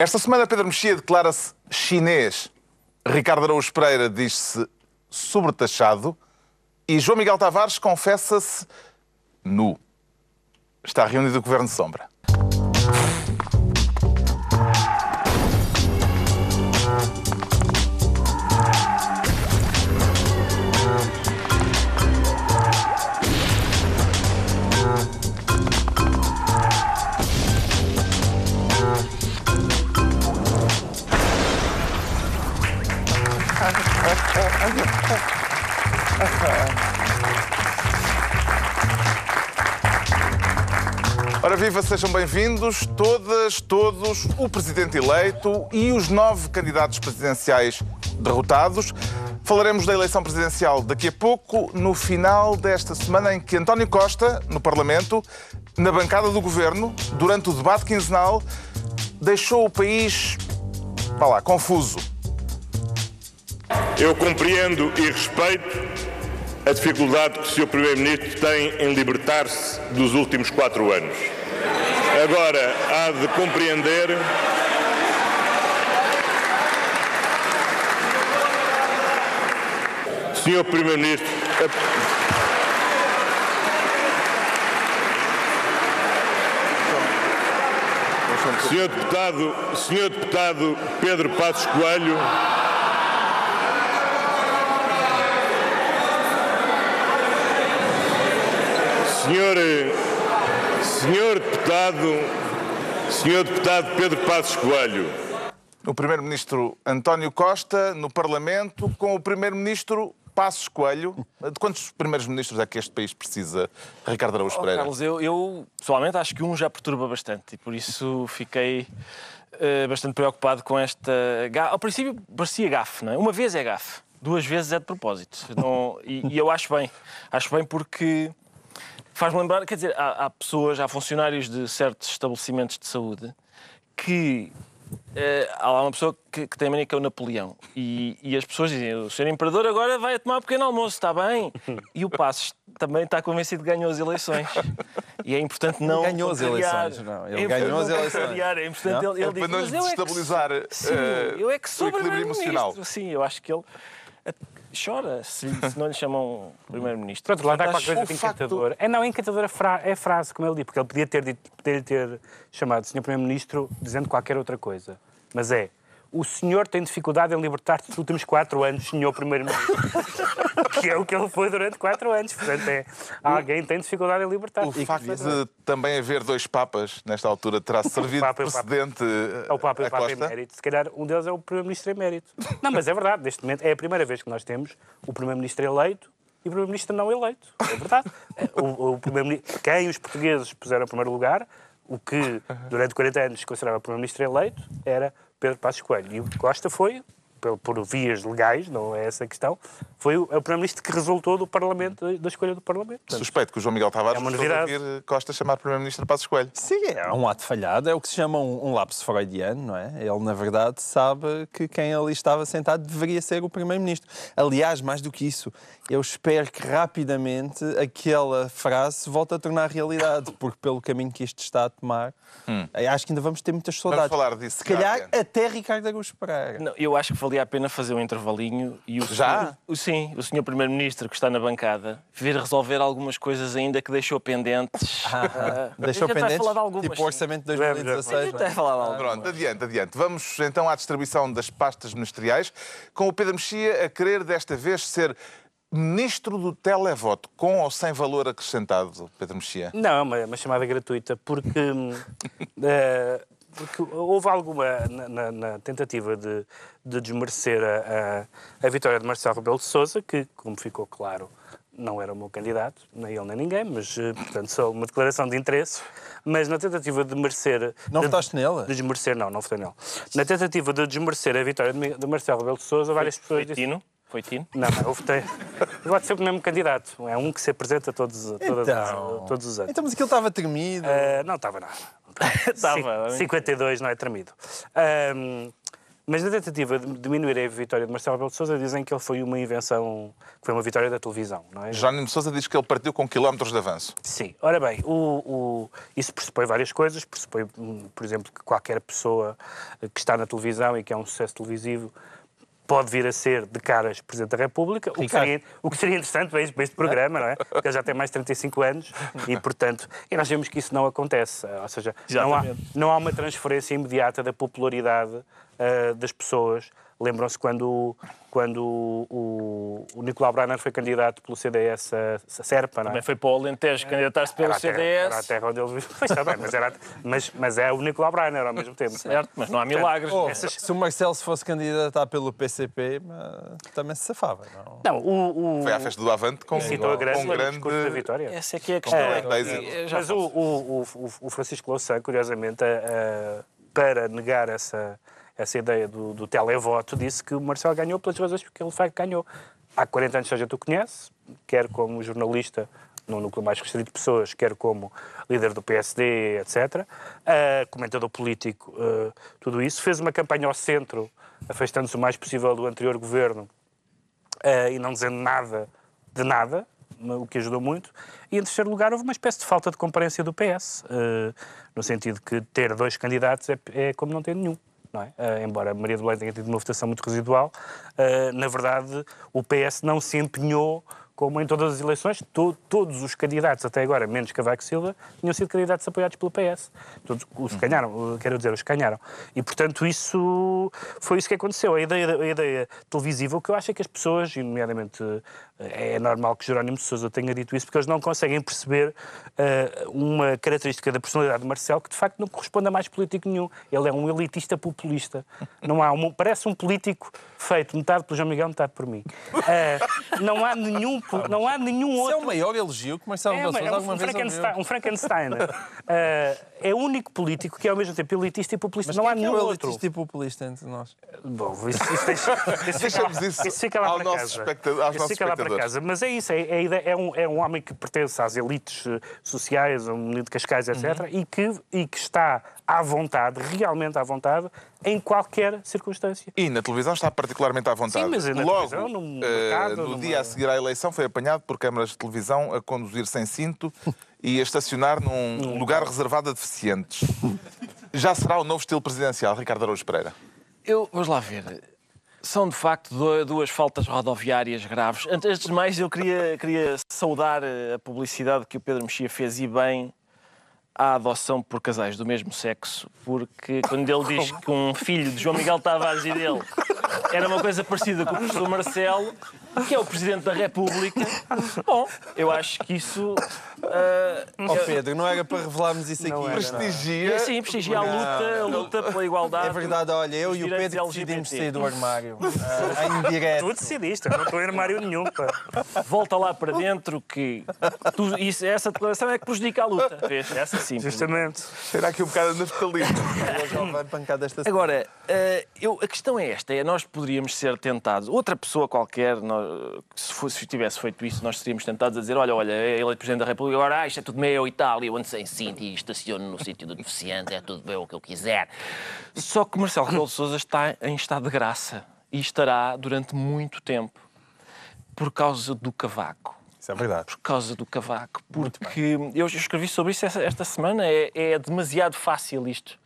Esta semana Pedro Mexia declara-se chinês. Ricardo Araújo Pereira diz-se sobretaxado. E João Miguel Tavares confessa-se nu. Está reunido o Governo de Sombra. Ora viva, sejam bem-vindos todas, todos, o Presidente eleito e os nove candidatos presidenciais derrotados. Falaremos da eleição presidencial daqui a pouco, no final desta semana em que António Costa, no Parlamento, na bancada do Governo, durante o debate quinzenal, deixou o país, vá lá, confuso. Eu compreendo e respeito a dificuldade que o Sr. Primeiro-Ministro tem em libertar-se dos últimos quatro anos. Agora, há de compreender. Sr. Primeiro-Ministro. Senhor Deputado, Senhor Deputado Pedro Passos Coelho. Senhor, senhor deputado, senhor deputado Pedro Passos Coelho. O Primeiro-Ministro António Costa no Parlamento com o Primeiro-Ministro Passos Coelho. De quantos primeiros ministros é que este país precisa, Ricardo Araújo Oh, Pereira? Carlos, eu, eu, pessoalmente acho que um já perturba bastante e por isso fiquei eh, bastante preocupado com esta. Ao princípio parecia gafe, não é? Uma vez é gafe, duas vezes é de propósito. Não- e, e eu acho bem. Acho bem porque faz-me lembrar, quer dizer, há, há pessoas, há funcionários de certos estabelecimentos de saúde que. eh, há lá uma pessoa que, que tem a mania que é o Napoleão. E, e as pessoas dizem: o senhor imperador agora vai a tomar um pequeno almoço, está bem? E o Passos também está convencido que ganhou as eleições. E é importante não. ganhou as eleições, não. Ele É ganhou as eleições. contrariar, É importante Não? ele, ele É diz, para não "Mas lhe eu é que desestabilizar, Sim, eh, eu é que o equilíbrio emocional. Sim, eu acho que ele chora se, se não lhe chamam primeiro-ministro. Pronto, lá Portanto, qualquer coisa de encantador. É não, encantador é, fra é frase, como ele disse, porque ele podia ter, dito, poderia ter chamado o Sr. Primeiro-Ministro dizendo qualquer outra coisa. Mas é, o senhor tem dificuldade em libertar-se dos últimos quatro anos, Sr. Primeiro-Ministro. que é o que ele foi durante quatro anos. Portanto, é, alguém tem dificuldade em O libertar-se. facto de também haver dois papas nesta altura terá servido de o precedente É o Papa e o Papa emérito. Se calhar um deles é o Primeiro-Ministro emérito. Não, mas é verdade. Neste momento é a primeira vez que nós temos o Primeiro-Ministro eleito e o Primeiro-Ministro não eleito. É verdade. O, o quem os portugueses puseram em primeiro lugar, o que durante 40 anos se considerava Primeiro-Ministro eleito, era Pedro Passos Coelho. E o Costa foi, por, por vias legais, não é essa a questão, foi o, é o Primeiro-Ministro que resultou do Parlamento, da escolha do Parlamento. Portanto, Suspeito que o João Miguel Tavares É uma gostou de novidade. ouvir Costa chamar Primeiro-Ministro Passos Coelho. Sim, é um ato falhado, é o que se chama um, um lapso freudiano, não é? Ele, na verdade, sabe que quem ali estava sentado deveria ser o Primeiro-Ministro. Aliás, mais do que isso, eu espero que rapidamente aquela frase se volte a tornar realidade, porque pelo caminho que isto está a tomar, eh, acho que ainda vamos ter muitas saudades. falar disso Se calhar até Ricardo Araújo Pereira. Não, eu acho que valia a pena fazer um intervalinho e o Já? senhor- o, sim, o senhor Primeiro-Ministro que está na bancada vir resolver algumas coisas ainda que deixou pendentes. Ah, Deixou pendentes? falar de algumas, tipo o orçamento de A 2016. gente vai falar de algumas. Pronto, adiante, adiante. Vamos então à distribuição das pastas ministeriais, com o Pedro Mexia a querer desta vez ser ministro do televoto, com ou sem valor acrescentado, Pedro Mexia? Não, é uma, uma chamada gratuita, porque, eh, porque houve alguma na, na- na tentativa de, de desmerecer a, a, a vitória de Marcelo Rebelo de Sousa, que, como ficou claro, não era o meu candidato, nem ele nem ninguém, mas, eh, portanto, só uma declaração de interesse. Mas na tentativa de merecer. Não de, votaste nele? De desmerecer, não, não votei nele. Na tentativa de desmerecer a vitória de, de Marcelo Rebelo de Sousa, várias pessoas Foi disseram. Tino? Foi Tino? Não, não, eu votei. Eu voto sempre o mesmo candidato. É um que se apresenta todos, todas as- Então. todos os anos. Então, mas aquilo estava tremido. Uh, não estava nada. Estava, Cin- muito 52 não é tremido. Um, Mas na tentativa de diminuir a vitória de Marcelo Rebelo de Sousa, dizem que ele foi uma invenção, que foi uma vitória da televisão, não é? Jerónimo de Sousa diz que ele partiu com quilómetros de avanço. Sim. Ora bem, o, o- isso pressupõe várias coisas. Pressupõe, hum, por exemplo, que qualquer pessoa que está na televisão e que é um sucesso televisivo pode vir a ser de caras Presidente da República, o que, seria, o que seria interessante para este, para este programa, não é? Porque ele já tem mais de 35 anos e, portanto, e nós vemos que isso não acontece. Ou seja, não há, não há uma transferência imediata da popularidade ah, das pessoas. Lembram-se quando, quando o, o Nicolau Brainer foi candidato pelo CDS a, a Serpa, não é? Também foi para o Alentejo candidatar-se pelo Era terra- Era a CDS. terra onde ele viveu. Pois está bem, mas, era, mas, mas é o Nicolau Brainer ao mesmo tempo. Certo, mas não há milagres. Oh, Essas- Se o Marcelo se fosse candidatar pelo PCP, mas também se safava, não? Não, o, o, Foi à festa do Avante com, citou a Grécia com no grande... discurso da vitória. Essa é que é a questão. É, É, é, Mas o, o, o, o Francisco Louçã, curiosamente, a- a- para negar essa, essa ideia do, do televoto, disse que o Marcelo ganhou pelas razões porque ele ganhou. Há 40 anos que a gente o conhece, quer como jornalista num núcleo mais restrito de pessoas, quer como líder do PSD, etc., ah, comentador político, ah, tudo isso. Fez uma campanha ao centro, afastando-se o mais possível do anterior governo, eh, e não dizendo nada de nada, o que ajudou muito. E em terceiro lugar, houve uma espécie de falta de comparência do PS, no sentido que ter dois candidatos é, é como não ter nenhum. Não é? Eh, embora Maria de Belém tenha tido uma votação muito residual, eh, na verdade o PS não se empenhou como em todas as eleições, to- todos os candidatos até agora, menos Cavaco Silva, tinham sido candidatos apoiados pelo PS. Todos os que ganharam, eh, quero dizer, os ganharam. E, portanto, isso foi isso que aconteceu. A ideia, a ideia televisiva, o que eu acho é que as pessoas, nomeadamente é normal que Jerónimo de Sousa tenha dito isso, porque eles não conseguem perceber eh, uma característica da personalidade de Marcelo que, de facto, não corresponde a mais político nenhum. Ele é um elitista populista. Não há um, parece um político feito metade pelo João Miguel, metade por mim. Eh, não há nenhum, não há nenhum Isso é outro... o maior elogio que Marcelo É, Sousa é alguma um, vez Frankenstein, um Frankenstein. Eh, é o único político que é ao mesmo tempo elitista e populista. Mas não há quem é que é nenhum o outro. elitista e populista entre nós? Bom, isso, isso deixa, isso Deixamos fica lá- isso fica lá para casa. aos Isso nossos fica lá para espectadores. casa. Mas é isso, é, é, a é um, é um homem que pertence às elites eh, sociais, um menino de Cascais, etc., Uhum. e, que, e que está à vontade, realmente à vontade, em qualquer circunstância. E na televisão está particularmente à vontade. Sim, mas na Logo, televisão, no mercado, no numa- dia a seguir à eleição, foi apanhado por câmaras de televisão a conduzir sem cinto e a estacionar num lugar reservado a deficientes. Já será o novo estilo presidencial, Ricardo Araújo Pereira? Eu, vamos lá ver. São de facto duas faltas rodoviárias graves. Antes antes de mais, eu queria, queria saudar eh, a publicidade que o Pedro Mexia fez e bem à adoção por casais do mesmo sexo, porque quando ele diz que um filho de João Miguel Tavares e dele era uma coisa parecida com o professor Marcelo, que é o Presidente da República, bom, eu acho que isso. ah, Ó Pedro, não era para revelarmos isso aqui. era, Prestigia. é sim, prestigia a luta, a luta pela igualdade. É verdade, olha, eu e o Pedro decidimos sair do armário. ah, em direto. Tu decidiste, eu não estou em armário nenhum. Pá. volta lá para dentro que tu- isso, essa declaração é que prejudica a luta. Vês? Essa sim. Justamente. Será aqui um bocado a naftalina. Hoje ele vai pancar desta Agora, eh, eu, a questão é esta: é nós poderíamos ser tentados, outra pessoa qualquer, nós, se, fosse, se tivesse feito isso, nós seríamos tentados a dizer: olha, olha, é eleito Presidente da República, agora ah, isto é tudo meu e tal, eu ando sem cinto e estaciono no sítio do deficiente, é tudo meu o que eu quiser. Só que Marcelo Rebelo de Sousa está em estado de graça e estará durante muito tempo por causa do cavaco Isso é verdade. por causa do cavaco. Porque eu escrevi sobre isso esta semana, é, é demasiado fácil isto.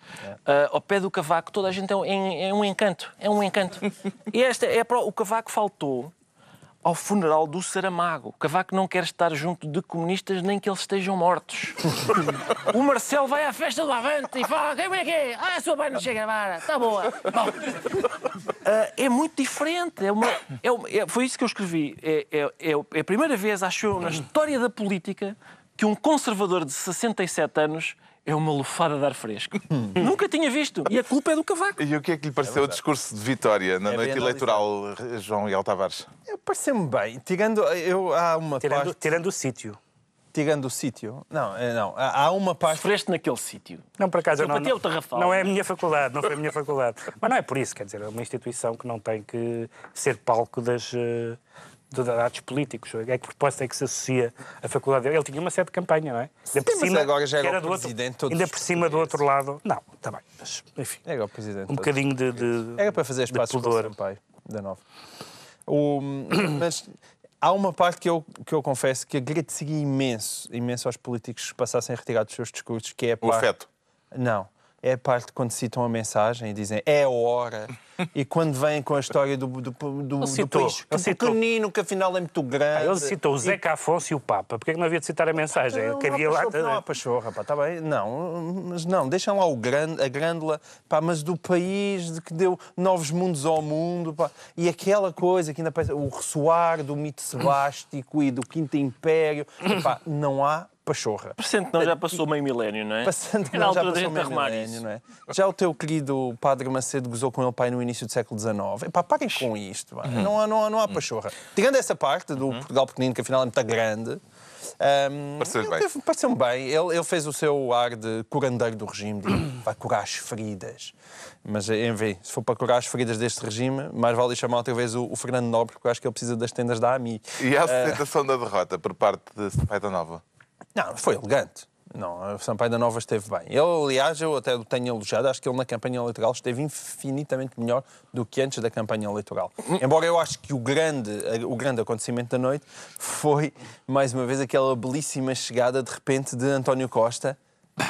Ah, ao pé do cavaco, toda a gente é um, é- é um encanto. É um encanto. e esta é pro- o cavaco faltou ao funeral do Saramago. O Cavaco não quer estar junto de comunistas nem que eles estejam mortos. o Marcelo vai à festa do Avante e fala: quem é que é? Ah, a sua mãe não chega agora, está boa. Bom, ah, é muito diferente. É uma- é uma- é- foi isso que eu escrevi. É, é- é- é a primeira vez, acho eu, na história da política que um conservador de 67 anos é uma lufada de ar fresco. Nunca tinha visto. E a culpa é do Cavaco. E o que é que lhe pareceu o discurso de vitória na É noite eleitoral, João Miguel Tavares? Eu Pareceu-me bem. Tirando, eu, há uma Tirando, parte... tirando o sítio. Tirando o sítio. Não, é, não. Há uma parte... Sofreste naquele sítio. Não, por acaso, Eu não, não, tarrafal. não é a minha faculdade, não foi a minha faculdade. Mas não é por isso, quer dizer, é uma instituição que não tem que ser palco das, eh, de dados políticos. A que propósito é que se associa a faculdade dele? Ele tinha uma sede de campanha, não é? Ainda Sim, mas agora já era que o outro- presidente de todos Ainda por cima do outro lado. Não, está bem. Mas, enfim, Era o presidente. um bocadinho de, de. Era para fazer de espaço com o. Sampaio, da Nova. O, mas há uma parte que eu, que eu confesso que agradeceria imenso, imenso aos políticos que passassem a retirar dos seus discursos, que é a O parte... afeto. Não. É a parte quando citam a mensagem e dizem é a hora. e quando vêm com a história do, do, do, do citou, país ele citou. pequenino, que afinal é muito grande. Ele citou o Zeca Afonso e o Papa. Porquê é que não havia de citar a mensagem? Não, que não há havia lá. pachorra, não há pachorra, pá, tá bem? Não, mas não, deixam lá o grande, a grândula, pá, mas do país de que deu novos mundos ao mundo, pá, e aquela coisa que ainda parece, o ressoar do mito sebástico e do Quinto Império, pá, não há pachorra. Parecendo que não já passou meio milénio, não é? Passando que não já passou meio milénio, isso. não é? Já o teu querido Padre Macedo gozou com ele pai no início do século XIX. Epá, parem com isto, pá. não, há, não, há, não há pachorra. Tirando essa parte do Portugal pequenino, que afinal é muito grande, Pareceu-lhe ele bem. Pareceu-me bem. Ele, ele fez o seu ar de curandeiro do regime, de vai curar as feridas. Mas, enfim, se for para curar as feridas deste regime, mais vale chamar outra vez o, o Fernando Nobre, porque eu acho que ele precisa das tendas da AMI. E a aceitação da derrota por parte de Sampaio da Nova? Não, foi elegante. Não, o Sampaio da Nova esteve bem. Ele, aliás, eu até o tenho elogiado, acho que ele na campanha eleitoral esteve infinitamente melhor do que antes da campanha eleitoral. Embora eu acho que o grande, o grande acontecimento da noite foi, mais uma vez, aquela belíssima chegada, de repente, de António Costa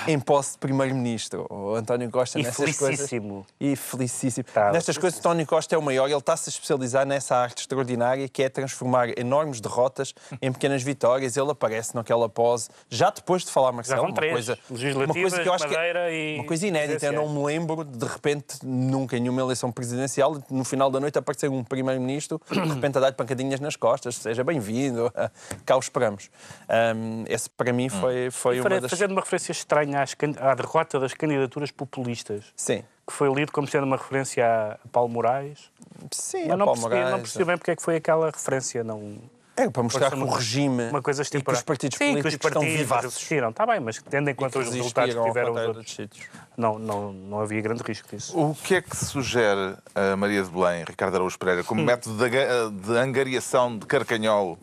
em posse de Primeiro-Ministro. O António Costa E nessas felicíssimo. coisas... E felicíssimo. Tá. Nestas coisas, António Costa é o maior. Ele está-se a especializar nessa arte extraordinária que é transformar enormes derrotas em pequenas vitórias. Ele aparece naquela pose, já depois de falar Marcelo, vão uma três. coisa, uma coisa que eu acho que é uma coisa inédita. Eu não me lembro, de repente, nunca em nenhuma eleição presidencial, no final da noite aparecer um primeiro-ministro, de repente a dar pancadinhas nas costas. Seja bem-vindo, cá o esperamos. Ahm, esse, para mim, foi, foi uma das... Fazendo uma referência estranha às à derrota das candidaturas populistas, Sim. que foi lido como sendo uma referência a Paulo Moraes. Sim, Mas não Paulo percebi, não Moraes, percebi bem porque é que foi aquela referência. Não... É para mostrar que o regime Uma coisa e que os partidos Sim, que os políticos estão partidos vivaços. resistiram. Está bem, mas tendo em conta os resultados que tiveram os outros, sítios. não, não, não havia grande risco disso. O que é que sugere a Maria de Belém, Ricardo Araújo Pereira, como método de, de angariação de carcanhol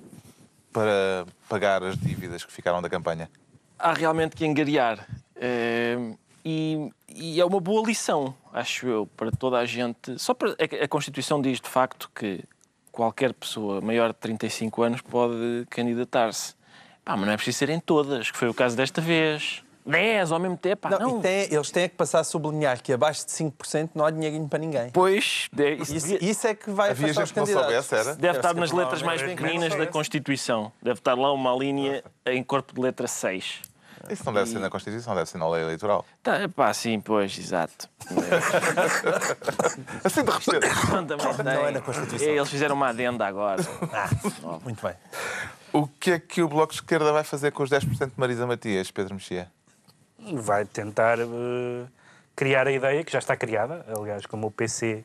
para pagar as dívidas que ficaram da campanha? Há realmente que angariar. Eh, e, e é uma boa lição, acho eu, para toda a gente. Só para, a, a Constituição diz de facto que qualquer pessoa maior de 35 anos pode candidatar-se. Pá, mas não é preciso serem todas, que foi o caso desta vez. 10 ao mesmo tempo. Não, não. e tem- eles têm que passar a sublinhar que abaixo de 5% não há dinheirinho para ninguém. Pois, de- isso, Isso, devia- isso é que vai Havia afastar os candidatos. soubesse, era? deve estar nas letras mais pequeninas da. Constituição. Deve estar lá uma linha em corpo de letra 6. Isso não deve ser na Constituição, deve ser na lei eleitoral. Tá, pá, sim, pois, exato. Assim de repente. Não, é na Constituição. Eles fizeram uma adenda agora. Muito bem. O que é que o Bloco de Esquerda vai fazer com os 10% de Marisa Matias, Pedro Mexia? vai tentar eh, criar a ideia, que já está criada, aliás, como o PC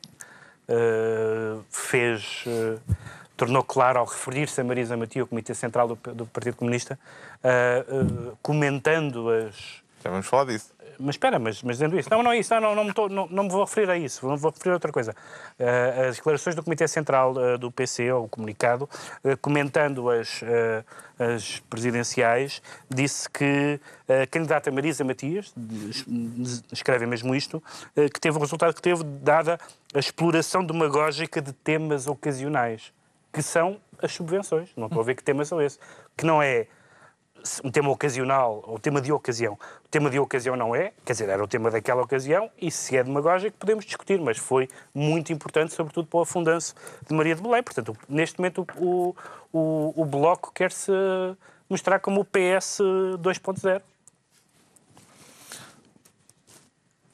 eh, fez, eh, tornou claro ao referir-se a Marisa Matias, o Comitê Central do, do Partido Comunista, eh, eh, comentando as, Já vamos falar disso. mas espera, mas, mas dizendo isso. Não, não é isso. Não, não, não, me, tô- não, não me vou referir a isso. Não vou referir a outra coisa. Eh, as declarações do Comitê Central do PC, ou o comunicado, comentando as, as presidenciais, disse que a candidata Marisa Matias, escreve mesmo isto, que teve o resultado que teve, dada a exploração demagógica de temas ocasionais, que são as subvenções. Não estou a ver que temas são esses. Que não é um tema ocasional ou tema de ocasião. O tema de ocasião não é, quer dizer, era o tema daquela ocasião e se é demagógico podemos discutir, mas foi muito importante, sobretudo para o afundanço de Maria de Belém. Portanto, neste momento o, o, o Bloco quer-se mostrar como o PS 2.0.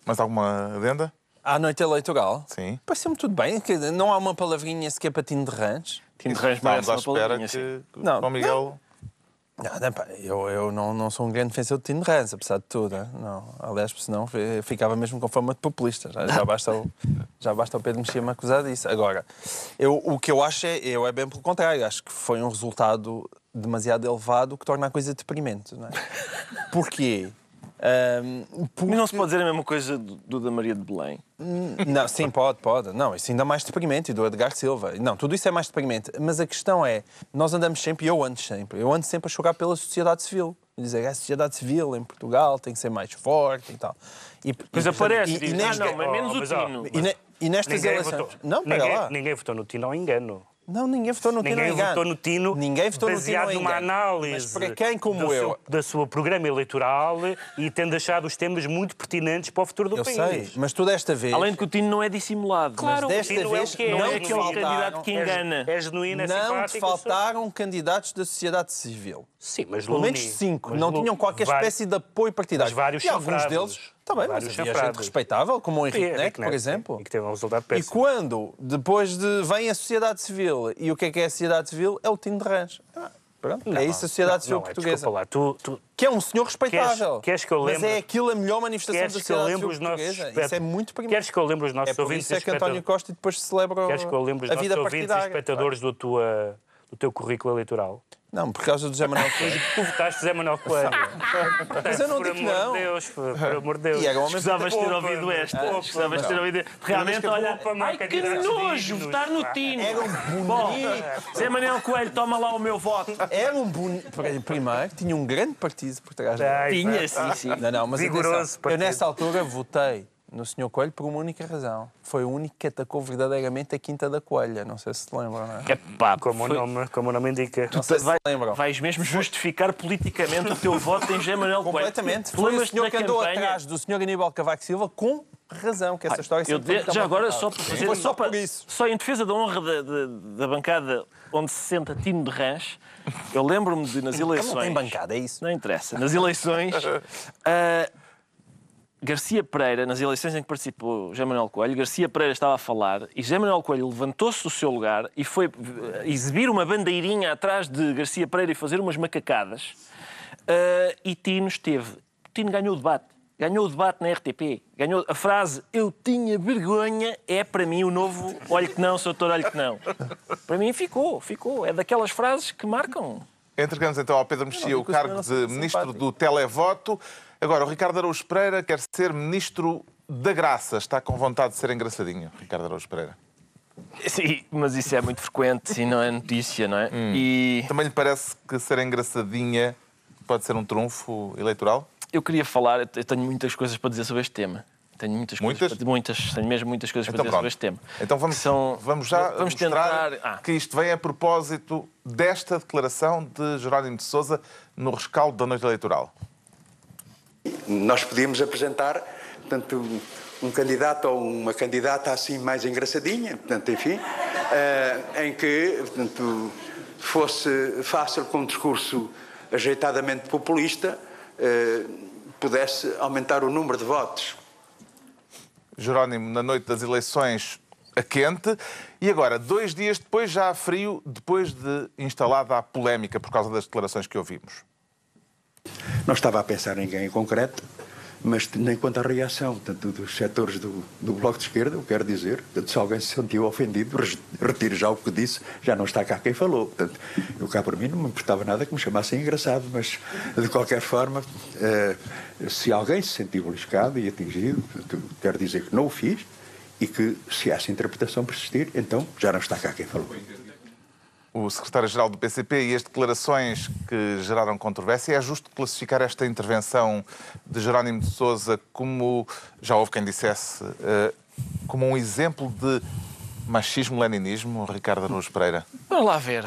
Mais alguma adenda? À noite eleitoral, Sim. pareceu-me tudo bem. Não há uma palavrinha sequer para Tino de Rãs. Tino de Rãs merece à uma espera palavrinha, que Não. o João Miguel... Não, não, pá, eu, eu não, não sou um grande defensor de Tino de Rãs, apesar de tudo. hein? Não. Aliás, senão fi- ficava mesmo com fama de populista. Já, já basta, o, já basta o Pedro Mexia me acusar disso. Agora, eu, o que eu acho é, eu é bem pelo contrário. Acho que foi um resultado demasiado elevado que torna a coisa deprimente. Não é? Porquê? Ahm, Mas não se pode dizer a mesma coisa do, do da Maria de Belém. Não, sim, pode, pode. Não, isso ainda é mais deprimente, e do Edgar Silva. Não, tudo isso é mais deprimente. Mas a questão é, nós andamos sempre, e eu ando sempre, eu ando sempre a chorar pela sociedade civil. E dizer, a sociedade civil em Portugal tem que ser mais forte e tal. E, Pois e, aparece, e, diz, e, ah, não, mas menos o Tino. e, ne- e nestas Ninguém eleições... votou, Não, ninguém, lá. ninguém votou no Tino ao engano. Não, ninguém votou no Tino Ninguém engano. votou no Tino Ninguém votou no Tino baseado numa análise Mas para quem como do eu... seu, da sua programa eleitoral e tendo achado os temas muito pertinentes para o futuro do Eu país. sei, mas tu desta vez... Além de que o Tino não é dissimulado. Claro, Mas o desta é vez que é, não é é aquele genuíno. candidato que É- engana. É, genuíno, é não te faltaram candidatos da sociedade civil. Sim, mas Pelo menos cinco. não tinham qualquer vários- espécie de apoio partidário. mas vários e alguns chanfrados. Deles também, mas havia gente chanfrados. respeitável, como o Henrique Neto, por Neto, exemplo. E que teve um resultado E péssimo. quando, depois de. vem a sociedade civil, e o que é que é a sociedade civil? É o Tino de Rãs. Ah, pronto, é isso a sociedade civil não, é, portuguesa. lá, tu, tu, que é um senhor respeitável. queres que eu Mas lembre- é aquilo a melhor manifestação queres da que eu sociedade lembre civil os nossos portuguesa. espet- Isso é muito primeiro. Queres que eu lembre os nossos É por ouvintes isso é e que António espectadores- Costa depois celebra Queres que eu lembre os a nossos vida ouvintes e espectadores do, tua, do teu currículo eleitoral? Não, por causa do José Manuel Coelho. Tu votaste Zé Manuel Coelho. Mas eu não por digo amor não. de Deus, por, por amor de Deus. E um de ter ouvido esta. poupa-me. Gosavas de ter ouvido. Realmente, olha. Ai, que nojo votar no. Tino. Era um bonito. Zé Manuel Coelho, toma lá o meu voto. Era um bonito. Primeiro, tinha um grande partido por trás dele. Tinha, sim, sim. Não, não, mas Vigoroso atenção, eu nessa altura votei no Sr. Coelho por uma única razão. Foi o único que atacou verdadeiramente a Quinta da Coelha. Não sei se se lembram, não é? Epá, Como, foi- o nome, como o nome indica. Não sei se Vai- se lembram. vais mesmo justificar politicamente o teu voto em José Manuel Coelho. Completamente. Te Foi o senhor da que andou campanha? atrás do Sr. Aníbal Cavaco Silva com razão, que essa história foi de- já agora, só para fazer. Foi só para- por isso. Só em defesa da honra da, da- da bancada onde se senta Tino de Rãs, eu lembro-me de nas eleições. Não tem bancada, é isso. Não interessa. Nas eleições, ah, Garcia Pereira, nas eleições em que participou José Manuel Coelho, Garcia Pereira estava a falar e José Manuel Coelho levantou-se do seu lugar e foi eh, exibir uma bandeirinha atrás de Garcia Pereira e fazer umas macacadas. Ah, e Tino esteve. Tino ganhou o debate. Ganhou o debate na RTP. Ganhou a frase Eu tinha vergonha é para mim o novo Olhe que não, Sr. Olhe que não. Para mim ficou, ficou. É daquelas frases que marcam. Entregamos então ao Pedro Mexia o cargo de Ministro do Televoto. Agora, o Ricardo Araújo Pereira quer ser Ministro da Graça. Está com vontade de ser engraçadinho, Ricardo Araújo Pereira. Sim, mas isso é muito frequente e não é notícia, não é? E Também lhe parece que ser engraçadinha pode ser um trunfo eleitoral? eu queria falar, eu tenho muitas coisas para dizer sobre este tema. Tenho muitas Muitas? coisas para muitas, tenho mesmo muitas coisas Então para dizer pronto. sobre este tema. Então vamos, são- vamos já vamos mostrar tentar. Ah, que isto vem a propósito desta declaração de Jerónimo de Sousa no rescaldo da noite eleitoral. Nós podíamos apresentar, portanto, um, candidato ou uma candidata assim mais engraçadinha, portanto, enfim, eh, em que, portanto, fosse fácil com um discurso ajeitadamente populista, eh, pudesse aumentar o número de votos. Jerónimo, na noite das eleições, a quente. E agora, dois dias depois, já a frio, depois de instalada a polémica por causa das declarações que ouvimos. Não estava a pensar em ninguém em concreto, mas nem quanto à reação portanto, dos setores do, do Bloco de Esquerda, eu quero dizer, portanto, se alguém se sentiu ofendido, retire já o que disse, já não está cá quem falou. Portanto, eu cá por mim não me importava nada que me chamassem engraçado, mas de qualquer forma, eh, se alguém se sentiu beliscado e atingido, portanto, quero dizer que não o fiz e que se essa interpretação persistir, então já não está cá quem falou. O secretário-geral do PCP e as declarações que geraram controvérsia, é justo classificar esta intervenção de Jerónimo de Sousa como, já houve quem dissesse, eh, como um exemplo de machismo-leninismo, Ricardo Araújo Pereira? vamos lá ver.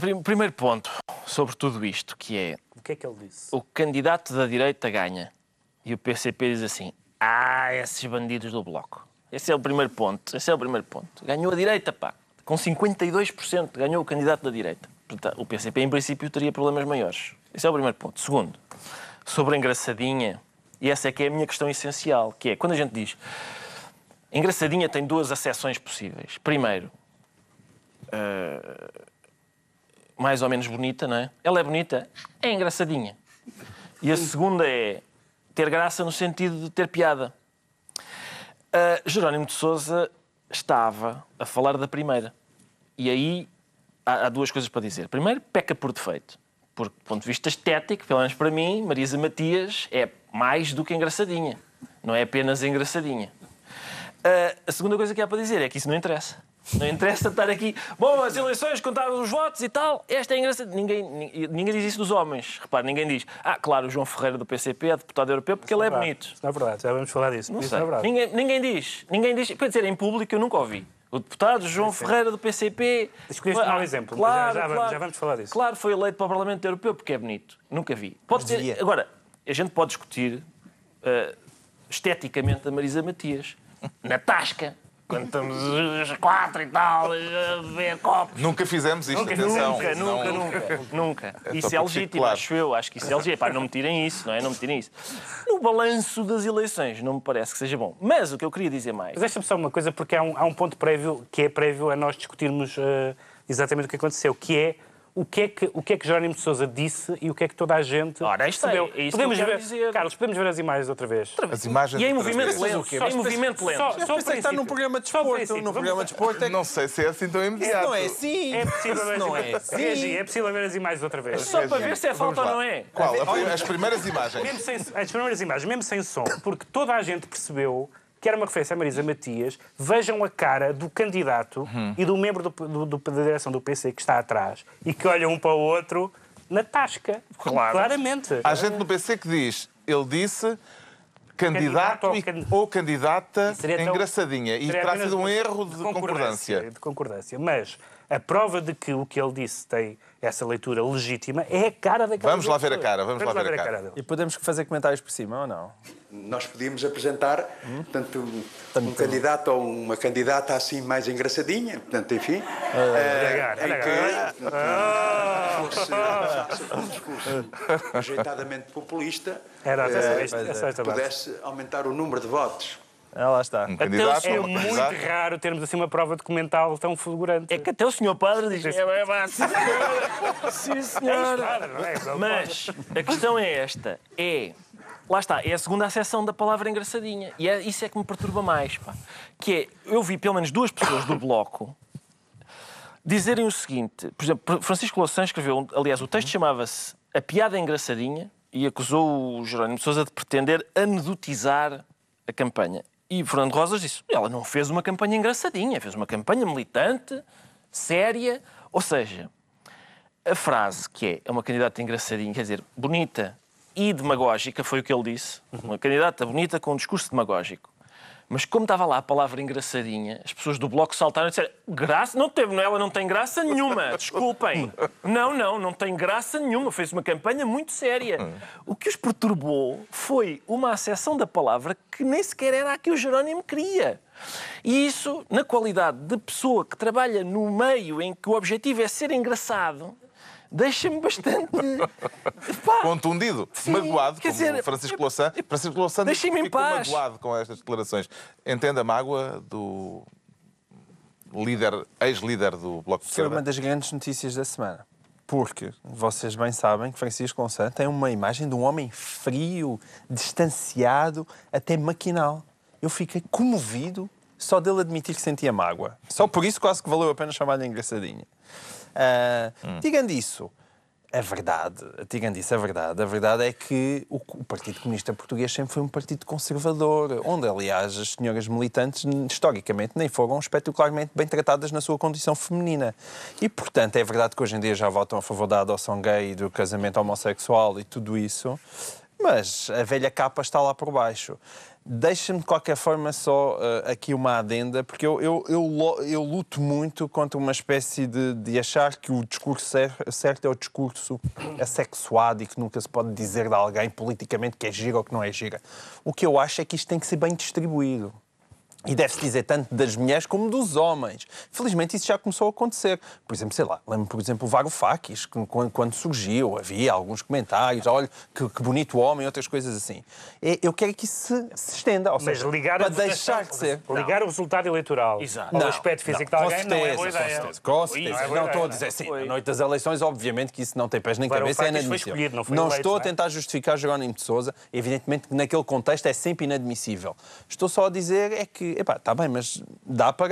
Prim- primeiro ponto sobre tudo isto, que é O que é que ele disse? o candidato da direita ganha. E o PCP diz assim: Ah, esses bandidos do Bloco. Esse é o primeiro ponto. Esse é o primeiro ponto. Ganhou a direita, pá. Com 52% ganhou o candidato da direita. Portanto, o PCP, em princípio, teria problemas maiores. Esse é o primeiro ponto. Segundo, sobre a engraçadinha, e essa é que é a minha questão essencial, que é quando a gente diz engraçadinha tem duas acessões possíveis. Primeiro, mais ou menos bonita, não é? Ela é bonita, é engraçadinha. E a segunda é ter graça no sentido de ter piada. Ah, Jerónimo de Sousa estava a falar da primeira. E aí há, há duas coisas para dizer. Primeiro, peca por defeito. Porque, do ponto de vista estético, pelo menos para mim, Marisa Matias é mais do que engraçadinha. Não é apenas engraçadinha. Ah, a segunda coisa que há para dizer é que isso não interessa. Não interessa estar aqui. Bom, as eleições contaram os votos e tal. Esta é engraçada. Ninguém, ninguém, diz isso dos homens. Repare, ninguém diz. Ah, claro, o João Ferreira do PCP é deputado europeu porque ele é Verdade. bonito. Isso não é verdade, já vamos falar disso. Não Isso sei. não é verdade. ninguém, ninguém diz. Ninguém diz. Quer dizer, em público eu nunca ouvi. O deputado João Ferreira do PCP. Escolheste um exemplo, mas já- já vamos- já vamos falar disso. Claro, foi eleito para o Parlamento Europeu porque é bonito. Nunca vi. Pode ser, agora, a gente pode discutir eh, esteticamente a Marisa Matias. Na tasca. Quando estamos os quatro e tal, a beber copos. Nunca fizemos isto, Nunca, atenção. nunca, Não- nunca, nunca, nunca. É Isso é legítimo, claro. acho eu. Acho que isso é legítimo. Pá, não me tirem isso, não é? Não me tirem isso. No balanço das eleições, não me parece que seja bom. Mas o que eu queria dizer mais. Mas deixa-me só uma coisa, porque há um, há um ponto prévio que é prévio a nós discutirmos eh, exatamente o que aconteceu, que é o que é que, o que, é que Jerónimo de Sousa disse e o que é que toda a gente Ora, isto é- percebeu. é isso que podemos quero ver, dizer. Carlos, podemos ver as imagens outra vez? As imagens E em movimento lento. Só- Em movimento lento. Só, Eu só pensei que está num programa de desporto. No Vamos- programa de desporto é que Não sei se é assim tão imediato. não é assim. É possível ver não é imagens. assim. É possível ver as imagens outra vez. Só para ver se é falta ou não é. Qual? As primeiras imagens. Mesmo sem, as primeiras imagens, mesmo sem som, porque toda a gente percebeu que era uma referência a Marisa Matias. Vejam a cara do candidato Uhum. e do membro do, do- do- da direção do PC que está atrás e que olham um para o outro na tasca. Claro. Claramente. Há gente no PC que diz, ele disse candidato Candidato ou ou candidata tão- engraçadinha. E terá sido um erro de concordância. De concordância. Mas a prova de que o que ele disse tem essa leitura legítima é a cara daquela Vamos lá ver a cara, vamos lá ver a cara. E podemos fazer comentários por cima ou não? Nós podíamos apresentar, portanto, um candidato ou uma candidata assim mais engraçadinha, portanto, enfim, Olha, eh, em que fosse um discurso ajeitadamente populista, Era essa, base. pudesse aumentar o número de votos. Ah, lá está. Um candidato, É muito candidata. raro termos assim uma prova documental tão fulgurante. É que até o senhor padre diz. É, é, é, sim, senhora. Sim, senhora. não é? Mas a questão é esta: é. Lá está, é a segunda acessão da palavra engraçadinha. E é, isso é que me perturba mais. Pá. Que é, eu vi pelo menos duas pessoas do bloco dizerem o seguinte. Por exemplo, Francisco Louçã escreveu, aliás, o texto chamava-se A Piada Engraçadinha e acusou o Jerónimo de Sousa de pretender anedotizar a campanha. E Fernando Rosas disse, ela não fez uma campanha engraçadinha, fez uma campanha militante, séria. Ou seja, a frase que é, é uma candidata engraçadinha, quer dizer, bonita e demagógica, foi o que ele disse. Uma candidata bonita com um discurso demagógico. Mas como estava lá a palavra engraçadinha, as pessoas do bloco saltaram e disseram graça, não teve, ela não tem graça nenhuma, desculpem. Não, não, não tem graça nenhuma, fez uma campanha muito séria. O que os perturbou foi uma acessão da palavra que nem sequer era a que o Jerónimo queria. E isso, na qualidade de pessoa que trabalha no meio em que o objetivo é ser engraçado, deixa-me bastante. Pá, Contundido, Sim, magoado, quer como dizer, Francisco Louçã. Francisco Louçã ficou paz. magoado com estas declarações. Entende a mágoa do líder, ex-líder do Bloco de Foi uma das grandes notícias da semana. Porque vocês bem sabem que Francisco Louçã tem uma imagem de um homem frio, distanciado, até maquinal. Eu fiquei comovido só dele admitir que sentia mágoa. Só por isso quase que valeu a pena chamar-lhe engraçadinha. Ah, Digando isso, a verdade, tirando isso, a verdade, a verdade é que o, o Partido Comunista Português sempre foi um partido conservador, onde, aliás, as senhoras militantes, historicamente, nem foram espetacularmente bem tratadas na sua condição feminina. E, portanto, é verdade que hoje em dia já votam a favor da adoção gay, do casamento homossexual e tudo isso, mas a velha capa está lá por baixo. Deixa-me, de qualquer forma, só eh, aqui uma adenda, porque eu, eu, eu, eu luto muito contra uma espécie de, de achar que o discurso cer- certo é o discurso assexuado e que nunca se pode dizer de alguém politicamente que é gira ou que não é gira. O que eu acho é que isto tem que ser bem distribuído. E deve-se dizer tanto das mulheres como dos homens. Felizmente isso já começou a acontecer. Por exemplo, sei lá, lembro, por exemplo, o Varoufakis, que quando, surgiu, havia alguns comentários, olha, que, que bonito homem, outras coisas assim. É, Eu quero que isso se, estenda, ou Mas seja, ligar para deixar de ser. Ligar o resultado eleitoral Exato. ao Não, aspecto físico não, de alguém não é boa certeza, ideia. Com certeza, com certeza. Não é Não estou a dizer assim, na noite das eleições, obviamente que isso não tem pés nem cabeça, é é inadmissível. escolhido, não não eleito, estou não a é? tentar justificar Jerónimo de Sousa, evidentemente que naquele contexto é sempre inadmissível. Estou só a dizer é que que, epá, está bem, mas dá para,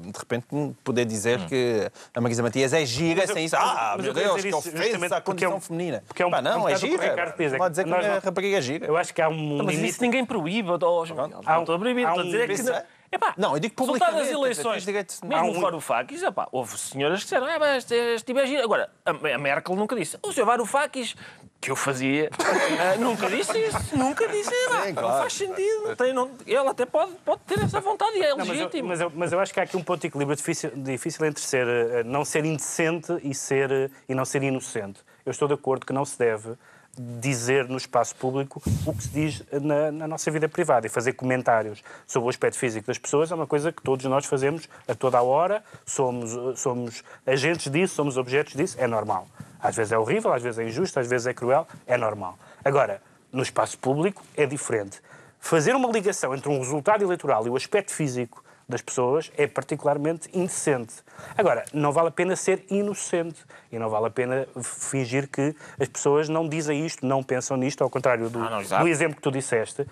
de repente, poder dizer que a Marisa Matias é gira Mas eu- sem isso. mas- Ah, mas meu eu Deus, que isso ofensa à porque é um- condição feminina. porque é um- Pá, não, um é o o gira. É Pode dizer que a não- rapariga é gira. Eu acho que há um Não, mas limite. isso ninguém proíbe. Oh, Há não um- estou a proibir. Estou a um- dizer que... Isso é- Epá, Não, eu digo resultado das publicamente, eleições, direito- mesmo Há no um- Varoufakis, epá, houve senhoras que disseram ah, mas este, este tipo é giro. Agora, a, a Merkel nunca disse. O senhor Varoufakis, que eu fazia, ah, nunca disse isso. Nunca disse. epá, Sim, Não claro. faz sentido. Não tem, não, ele até pode, pode ter essa vontade e é Não, mas, eu, legítimo. mas, eu, mas eu acho que há aqui um ponto de equilíbrio difícil, difícil entre ser, eh, não ser indecente e, ser, eh, e não ser inocente. Eu estou de acordo que não se deve dizer no espaço público o que se diz na, na nossa vida privada e fazer comentários sobre o aspecto físico das pessoas é uma coisa que todos nós fazemos a toda a hora, somos, somos agentes disso, somos objetos disso, é normal. Às vezes é horrível, às vezes é injusto, às vezes é cruel, é normal. Agora, no espaço público é diferente. Fazer uma ligação entre um resultado eleitoral e o aspecto físico das pessoas é particularmente indecente. Agora, não vale a pena ser inocente e não vale a pena fingir que as pessoas não dizem isto, não pensam nisto, ao contrário do, Ah, não, do exemplo que tu disseste.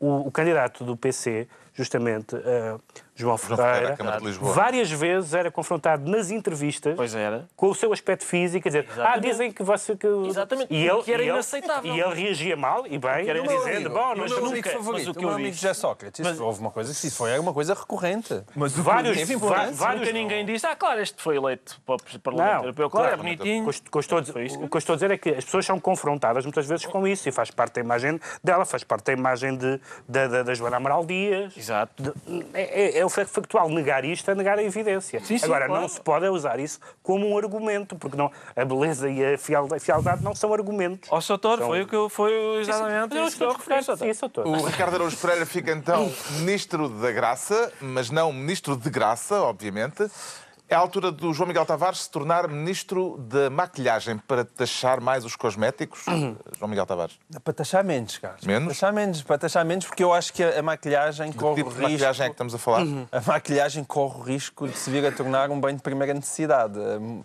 O, o candidato do PC, justamente, eh, João Ferreira, Ferreira, à Câmara de Lisboa. várias vezes era confrontado nas entrevistas Pois era. com o seu aspecto físico, quer dizer, ah, Exatamente. dizem que você... Que... Exatamente, E ele, que era e ele- inaceitável. E ele reagia mal e bem, era dizendo, bom, o mas meu nunca- amigo mas favorito, o que o eu meu amigo disse- José Sócrates. Mas- houve uma coisa que isso foi uma coisa recorrente. Mas o vários, Teve vários Nunca ninguém disse, ah, claro, este foi eleito para o Parlamento Europeu. Claro, é bonitinho. O que eu- estou a dizer- o que eu estou a dizer é que as pessoas são confrontadas muitas vezes com isso e faz parte da imagem dela, faz parte da imagem de, da, da, Joana Amaral Dias. Exato. É, é, é o factual. Negar isto é negar a evidência. Sim, sim, Agora, claro. não se pode usar isso como um argumento, porque não, a beleza e a fialdade não são argumentos. Ó, Soutor, São- foi o que eu foi exatamente eu isso que eu estou a referi, referir Soutor. isso. O Ricardo Araújo Pereira fica então Ministro da Graça, mas não Ministro de Graça, obviamente. É a altura do João Miguel Tavares se tornar Ministro da Maquilhagem para taxar mais os cosméticos. João Miguel Tavares. Para taxar menos, Carlos. Menos? Para taxar menos, para taxar menos, porque eu acho que a, maquilhagem Que corre tipo o de risco. maquilhagem é que estamos a falar? A maquilhagem corre o risco de se vir a tornar um bem de primeira necessidade. Hum,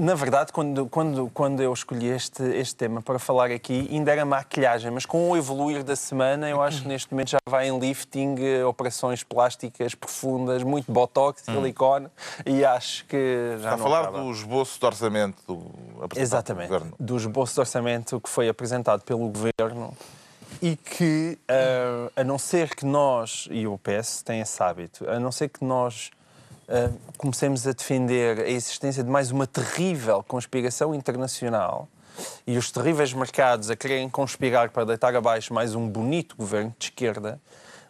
Na verdade, quando, quando, quando eu escolhi este, este tema para falar aqui, ainda era maquilhagem, mas com o evoluir da semana, eu acho que neste momento já vai em lifting, eh, operações plásticas profundas, muito botox, silicone, e acho que já Está a falar acaba. do esboço de orçamento do apresentado pelo Exatamente. Governo. Do esboço de orçamento que foi apresentado pelo Governo e que, ah, a não ser que nós, e o PS tem esse hábito, a não ser que nós ah, comecemos a defender a existência de mais uma terrível conspiração internacional. E os terríveis mercados a quererem conspirar para deitar abaixo mais um bonito governo de esquerda,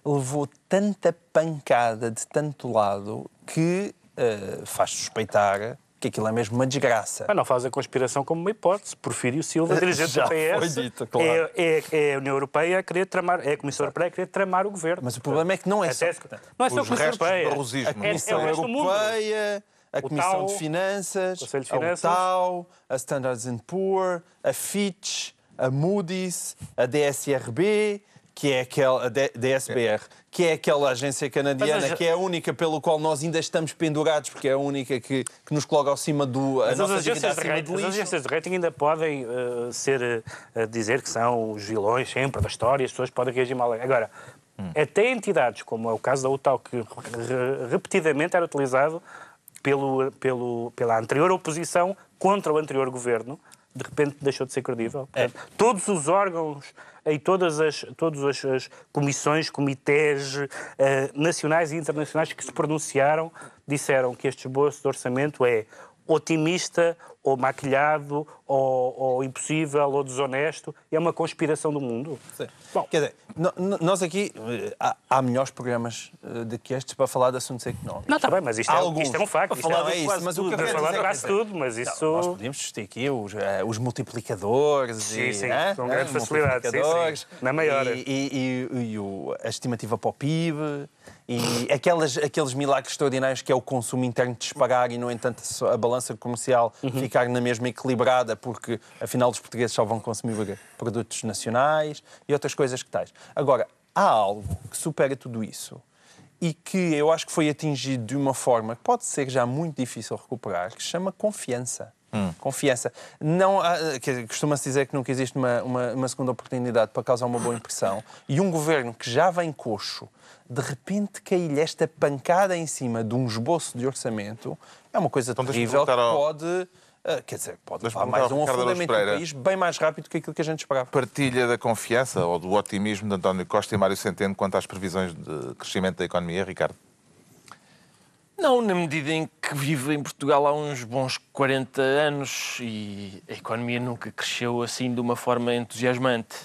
levou tanta pancada de tanto lado que ah, faz suspeitar que aquilo é mesmo uma desgraça. Mas não faz a conspiração como uma hipótese. Porfírio Silva, dirigente Já do PS, foi dito, claro. é, é, é a União Europeia a querer tramar, é a Comissão Europeia a querer tramar o governo. Mas o problema é que não é só... Até se- não é só a Comissão Europeia. A É- é Comissão o resto do mundo. Europeia, a Comissão TAU, de Finanças, de a Finanças. TAU, a Standards Poor, a Fitch, a Moody's, a DSRB, que é aquela, a DSBR, que é aquela agência canadiana Mas a- que é a única pelo qual nós ainda estamos pendurados, porque é a única que, que nos coloca acima do... A Mas as agências, de acima rating, do as agências de rating ainda podem eh, ser eh, dizer que são os vilões sempre da história, as pessoas podem reagir mal. Agora, até entidades, como é o caso da UTAU, que re- repetidamente era utilizado pelo, pelo, pela anterior oposição contra o anterior governo, de repente deixou de ser credível. Portanto, Todos os órgãos e todas as, todas as, as comissões, comitês eh, nacionais e internacionais que se pronunciaram disseram que este esboço de orçamento é otimista ou maquilhado ou, ou impossível ou desonesto. É uma conspiração do mundo. Sim. Bom. Quer dizer, nós aqui eh, há, há melhores programas eh, do que estes para falar de assuntos económicos. Não, está bem, mas isto, é, alguns. isto é um facto. Isto falar é, é isso, quase mas o que tudo. eu falar dizer de é quase tudo, mas isso... Nós podíamos discutir aqui os, eh, os multiplicadores Sim, e, sim, eh, com grande facilidade, sim, sim. Na maior. E, e- e- e o- a estimativa para o PIB e aquelas, aqueles milagres extraordinários que é o consumo interno disparar e, no entanto, a balança comercial Uhum. Ficar na mesma equilibrada porque, afinal, os portugueses só vão consumir produtos nacionais e outras coisas que tais. Agora, há algo que supera tudo isso e que eu acho que foi atingido de uma forma que pode ser já muito difícil recuperar, que se chama confiança. Confiança. Não Costuma-se dizer que nunca existe uma, uma, uma segunda oportunidade para causar uma boa impressão. E um governo que já vem coxo, de repente cair-lhe esta pancada em cima de um esboço de orçamento, é uma coisa Então, terrível que ao- pode. Ah, Quer dizer, pode levar mais um afundamento do país bem mais rápido que aquilo que a gente esperava. Partilha da confiança ou do otimismo de António Costa e Mário Centeno quanto às previsões de crescimento da economia, Ricardo? Não, na medida em que vive em Portugal há uns bons 40 anos e a economia nunca cresceu assim de uma forma entusiasmante.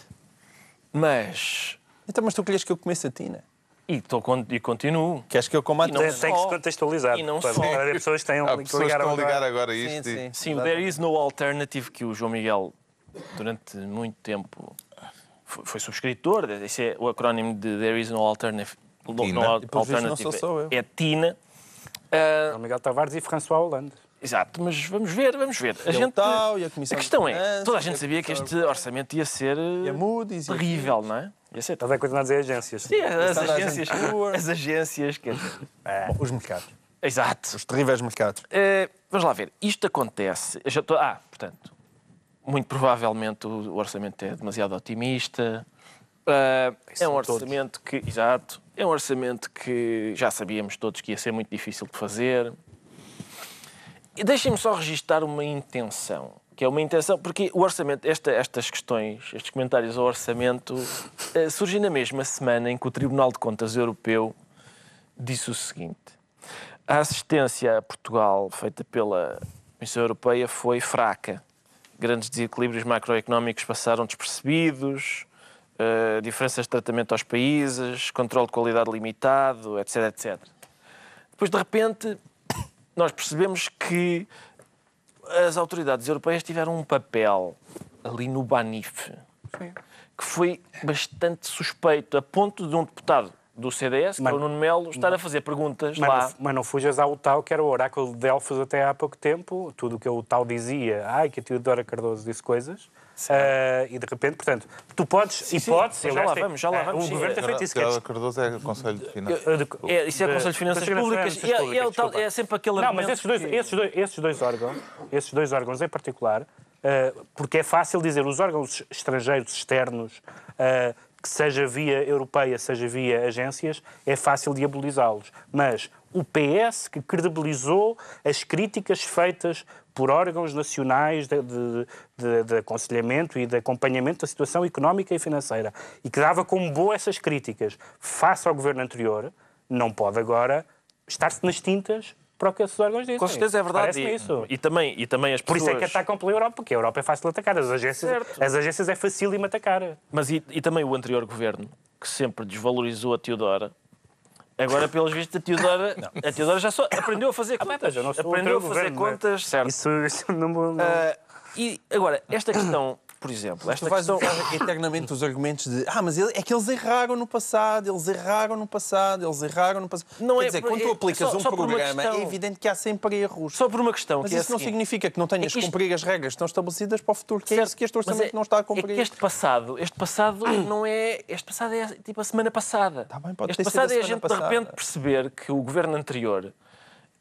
Mas. Então, mas tu querias que eu comesse a tina? E, tô, e continuo. Queres que eu coma a E não? Tem, tem que se contextualizar. E não para, só. para pessoas que Há que pessoas ligar estão a agora. ligar agora a isto. Sim, e- sim. Sim, o There is no alternative que o João Miguel, durante muito tempo, foi, foi subscritor. Esse é o acrónimo de There is no alternative. Tina. no E, vistos, não alternative. sou só eu. É TINA. Ah, João Miguel Tavares e François Hollande. Exato, mas vamos ver, vamos ver. A, o gente, tal, e a Comissão a questão de é, toda a gente sabia que este orçamento ia ser E a eh, Moody's, e a- terrível, não é? Ia ser Estás a continuar a dizer agências. Sim, as Standard agências, as agências, quer dizer. Bom, os mercados. Exato. Os terríveis mercados. Eh, vamos lá ver. Isto acontece. estou- ah, portanto, muito provavelmente o orçamento é demasiado otimista. Ah, é um todos. orçamento que. Exato. É um orçamento que já sabíamos todos que ia ser muito difícil de fazer. Deixem-me só registar uma intenção. Que é uma intenção, porque o orçamento, esta- estas questões, estes comentários ao orçamento, eh, surgem na mesma semana em que o Tribunal de Contas Europeu disse o seguinte: a assistência a Portugal feita pela Comissão Europeia foi fraca. Grandes desequilíbrios macroeconómicos passaram despercebidos, eh, diferenças de tratamento aos países, controle de qualidade limitado, etc, etc. Depois, de repente, nós percebemos que as autoridades europeias tiveram um papel ali no Banif que foi bastante suspeito, a ponto de um deputado do CDS, que Mas- é o Nuno Melo, estar a fazer perguntas Mas, lá. não, mas não fujas ao tal que era o oráculo de Delfos até há pouco tempo. Tudo o que o tal dizia, ai, que a Teodora Cardoso disse coisas. Ah, e de repente, portanto, tu podes, sim, hipótese, já aliás, lá tem- vamos, já lá vamos, O sim. governo tem feito isso. que é Teodoro Cardoso é Conselho de Finanças. É, isso é Conselho de Finanças Públicas e é, é o é sempre aquele Não, mas esses dois, que- esses, dois, esses dois órgãos, esses dois órgãos em particular, eh, porque é fácil dizer os órgãos estrangeiros externos, eh, que seja via europeia, seja via agências, é fácil diabolizá-los. Mas o PS que credibilizou as críticas feitas por órgãos nacionais de, de- de- de aconselhamento e de acompanhamento da situação económica e financeira e que dava como boa essas críticas face ao governo anterior, não pode agora estar-se nas tintas para o que esses órgãos dizem. Com certeza é verdade. E, isso. e também, e também as Por pessoas... isso é que atacam pela Europa, porque a Europa é fácil de atacar. As agências, Certo. as agências é facílimo atacar. Mas e, e também o anterior governo, que sempre desvalorizou a Teodora. Agora, pelos vistos, a Teodora, a Teodora já só aprendeu a fazer contas. Eu não sou aprendeu a fazer governo, é? contas, certo. Isso, isso não, não... Ah, e agora, esta questão, por exemplo, esta Tu vais questão... usar eternamente os argumentos de ah, mas ele- é que eles erraram no passado, eles erraram no passado, eles erraram no passado. Não Quer é- dizer, quando é- tu aplicas só- um só programa, questão- é evidente que há sempre erros. Só por uma questão, Mas que é isso não seguinte. significa que não tenhas É que que isto- cumprir as regras que estão estabelecidas para o futuro, que é Certo, isso que este orçamento é- não está a É cumprir. que este passado, este passado não é. Este passado é tipo a semana passada. Tá bem, pode este passado é a gente de passada. repente perceber que o governo anterior,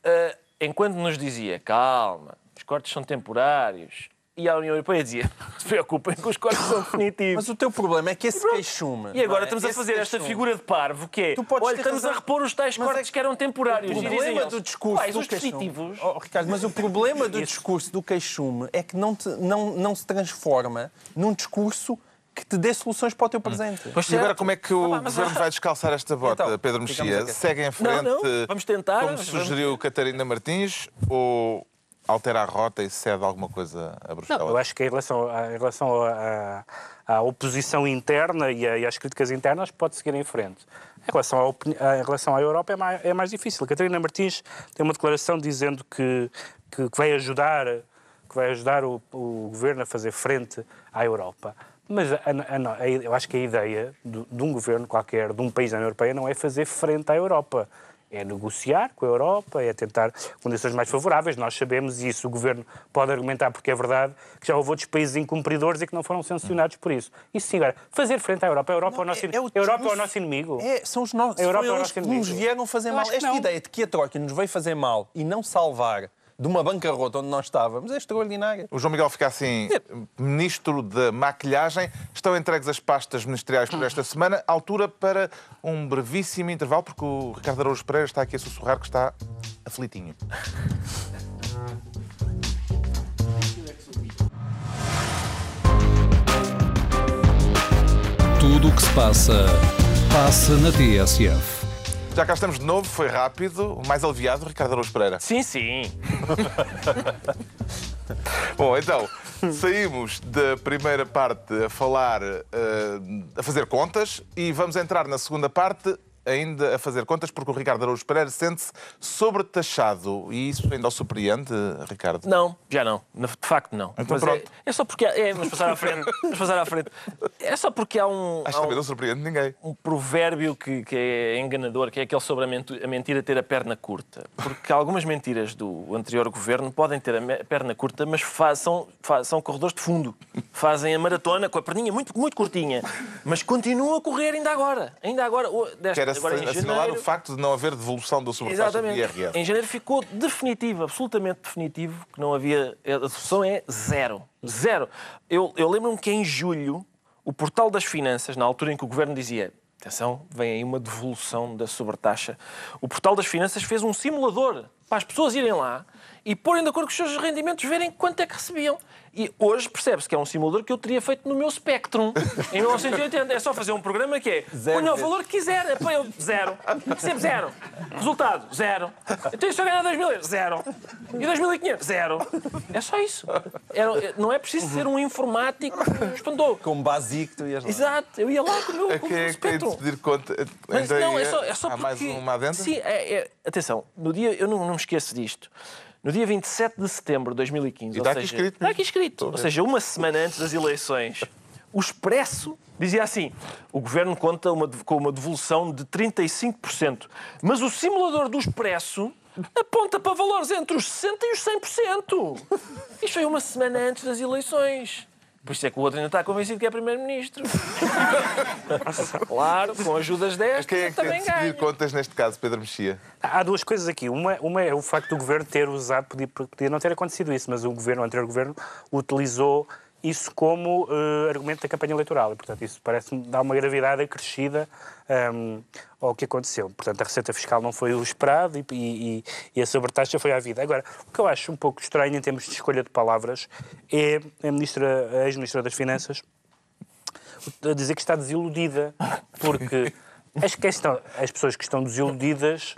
ah, enquanto nos dizia calma, os cortes são temporários, e a União Europeia dizia não se preocupem que os cortes são definitivos. Mas o teu problema é que esse queixume. E agora não é? estamos a Esse fazer esta queixume. figura de parvo, que é, Tu podes olha, estamos razão. a repor os tais Mas é cortes que que eram temporários. O problema eles, do discurso quais do os queixume. definitivos? Oh, Ricardo, mas o problema do discurso do queixume é que não, te- não, não se transforma num discurso que te dê soluções para o teu presente. Pois E agora como é que o Ah, governo vai descalçar esta bota, Então, Pedro Mexia? Segue em frente não, vamos tentar, como vamos- sugeriu Catarina Martins ou altera a rota e cede alguma coisa a Bruxelas? Não, eu acho que em relação, a, em relação à- oposição interna e, a- e às críticas internas pode seguir em frente. Em relação à, em relação à Europa é mais, é mais difícil. A Catarina Martins tem uma declaração dizendo que, que, que vai ajudar, que vai ajudar o, o governo a fazer frente à Europa. Mas a- a- a- eu acho que a ideia de, de um governo qualquer, de um país da União Europeia, não é fazer frente à Europa. É negociar com a Europa, é tentar condições mais favoráveis. Nós sabemos isso. O governo pode argumentar, porque é verdade, que já houve outros países incumpridores e que não foram sancionados por isso. Isso sim, agora, fazer frente à Europa. A Europa, é, o nosso, É- é o Europa é o nosso inimigo. É, são os nossos. A Europa é o nosso que inimigo. nos vieram fazer Eu mal. Esta não. ideia de que a Troika nos veio fazer mal e não salvar de uma bancarrota onde nós estávamos é extraordinária. O João Miguel fica assim, ministro da maquilhagem. Estão entregues as pastas ministeriais por esta semana. Altura para um brevíssimo intervalo, porque o Ricardo Araújo Pereira está aqui a sussurrar que está aflitinho. Tudo o que se passa, passa na TSF. Já cá estamos de novo, foi rápido, mais aliviado, Ricardo Araújo Pereira. Sim, sim. Bom, então, saímos da primeira parte a falar, eh, a fazer contas e vamos entrar na segunda parte ainda a fazer contas porque o Ricardo Araújo Pereira sente-se sobretaxado e isso ainda o surpreende, Ricardo? Não, já não. De facto, não. Então Mas é, pronto. é só porque. há- É, vamos passar à frente. Vamos passar à frente. É só porque há um. Acho que um- não surpreende ninguém. um provérbio que, que é enganador, que é aquele sobre a mentira ter a perna curta. Porque algumas mentiras do anterior governo podem ter a perna curta, mas fa- são, são corredores de fundo. Fazem a maratona com a perninha muito, muito curtinha, mas continuam a correr ainda agora. Ainda agora. desta- Quer agora em assinalar janeiro- o facto de não haver devolução da sobretaxa do. IRS. Em janeiro ficou definitivo, absolutamente definitivo, que não havia. A solução é zero. Zero. Eu, eu lembro-me que em julho, o Portal das Finanças, na altura em que o governo dizia. Atenção, vem aí uma devolução da sobretaxa. O Portal das Finanças fez um simulador para as pessoas irem lá e porem de acordo com os seus rendimentos, verem quanto é que recebiam. E hoje percebe-se que é um simulador que eu teria feito no meu Spectrum em 1980. É só fazer um programa que é ponha o valor que quiser. É, põe o zero. Sempre zero. Resultado, zero. Então, se eu ganhar 2 mil euros? Zero. E 2.500? Zero. É só isso. Era- não é preciso ser um informático espantou. Com básico, tu ias lá. Exato, eu ia lá com o meu, com o meu é que tem de Spectrum. pedir conta? Mas Ainda não, é ia- só, é só Há porque... mais uma adenda? Sim, é- é- atenção, no dia, eu não, não me esqueço disto. No dia 27 de setembro de 2015, E está aqui seja, escrito está aqui escrito, ou seja, uma semana antes das eleições, o Expresso dizia assim: o governo conta uma- com uma devolução de 35%, mas o simulador do Expresso aponta para valores entre os 60% e os 100%. Isto foi uma semana antes das eleições. Por isso é que o outro ainda está convencido que é Primeiro-Ministro. claro, com ajudas destas, Quem é que tem também de pedir ganha. contas neste caso, Pedro Mexia? Há duas coisas aqui. Uma, uma é o facto do governo ter usado, podia, podia não ter acontecido isso, mas o governo, o anterior governo, utilizou isso como eh, argumento da campanha eleitoral. E, portanto, isso parece-me dar uma gravidade acrescida ehm, ao que aconteceu. Portanto, a receita fiscal não foi o esperado e, e, e a sobretaxa foi à vida. Agora, o que eu acho um pouco estranho em termos de escolha de palavras é a, ministra, a ex-ministra das Finanças dizer que está desiludida, porque as, que estão, as pessoas que estão desiludidas,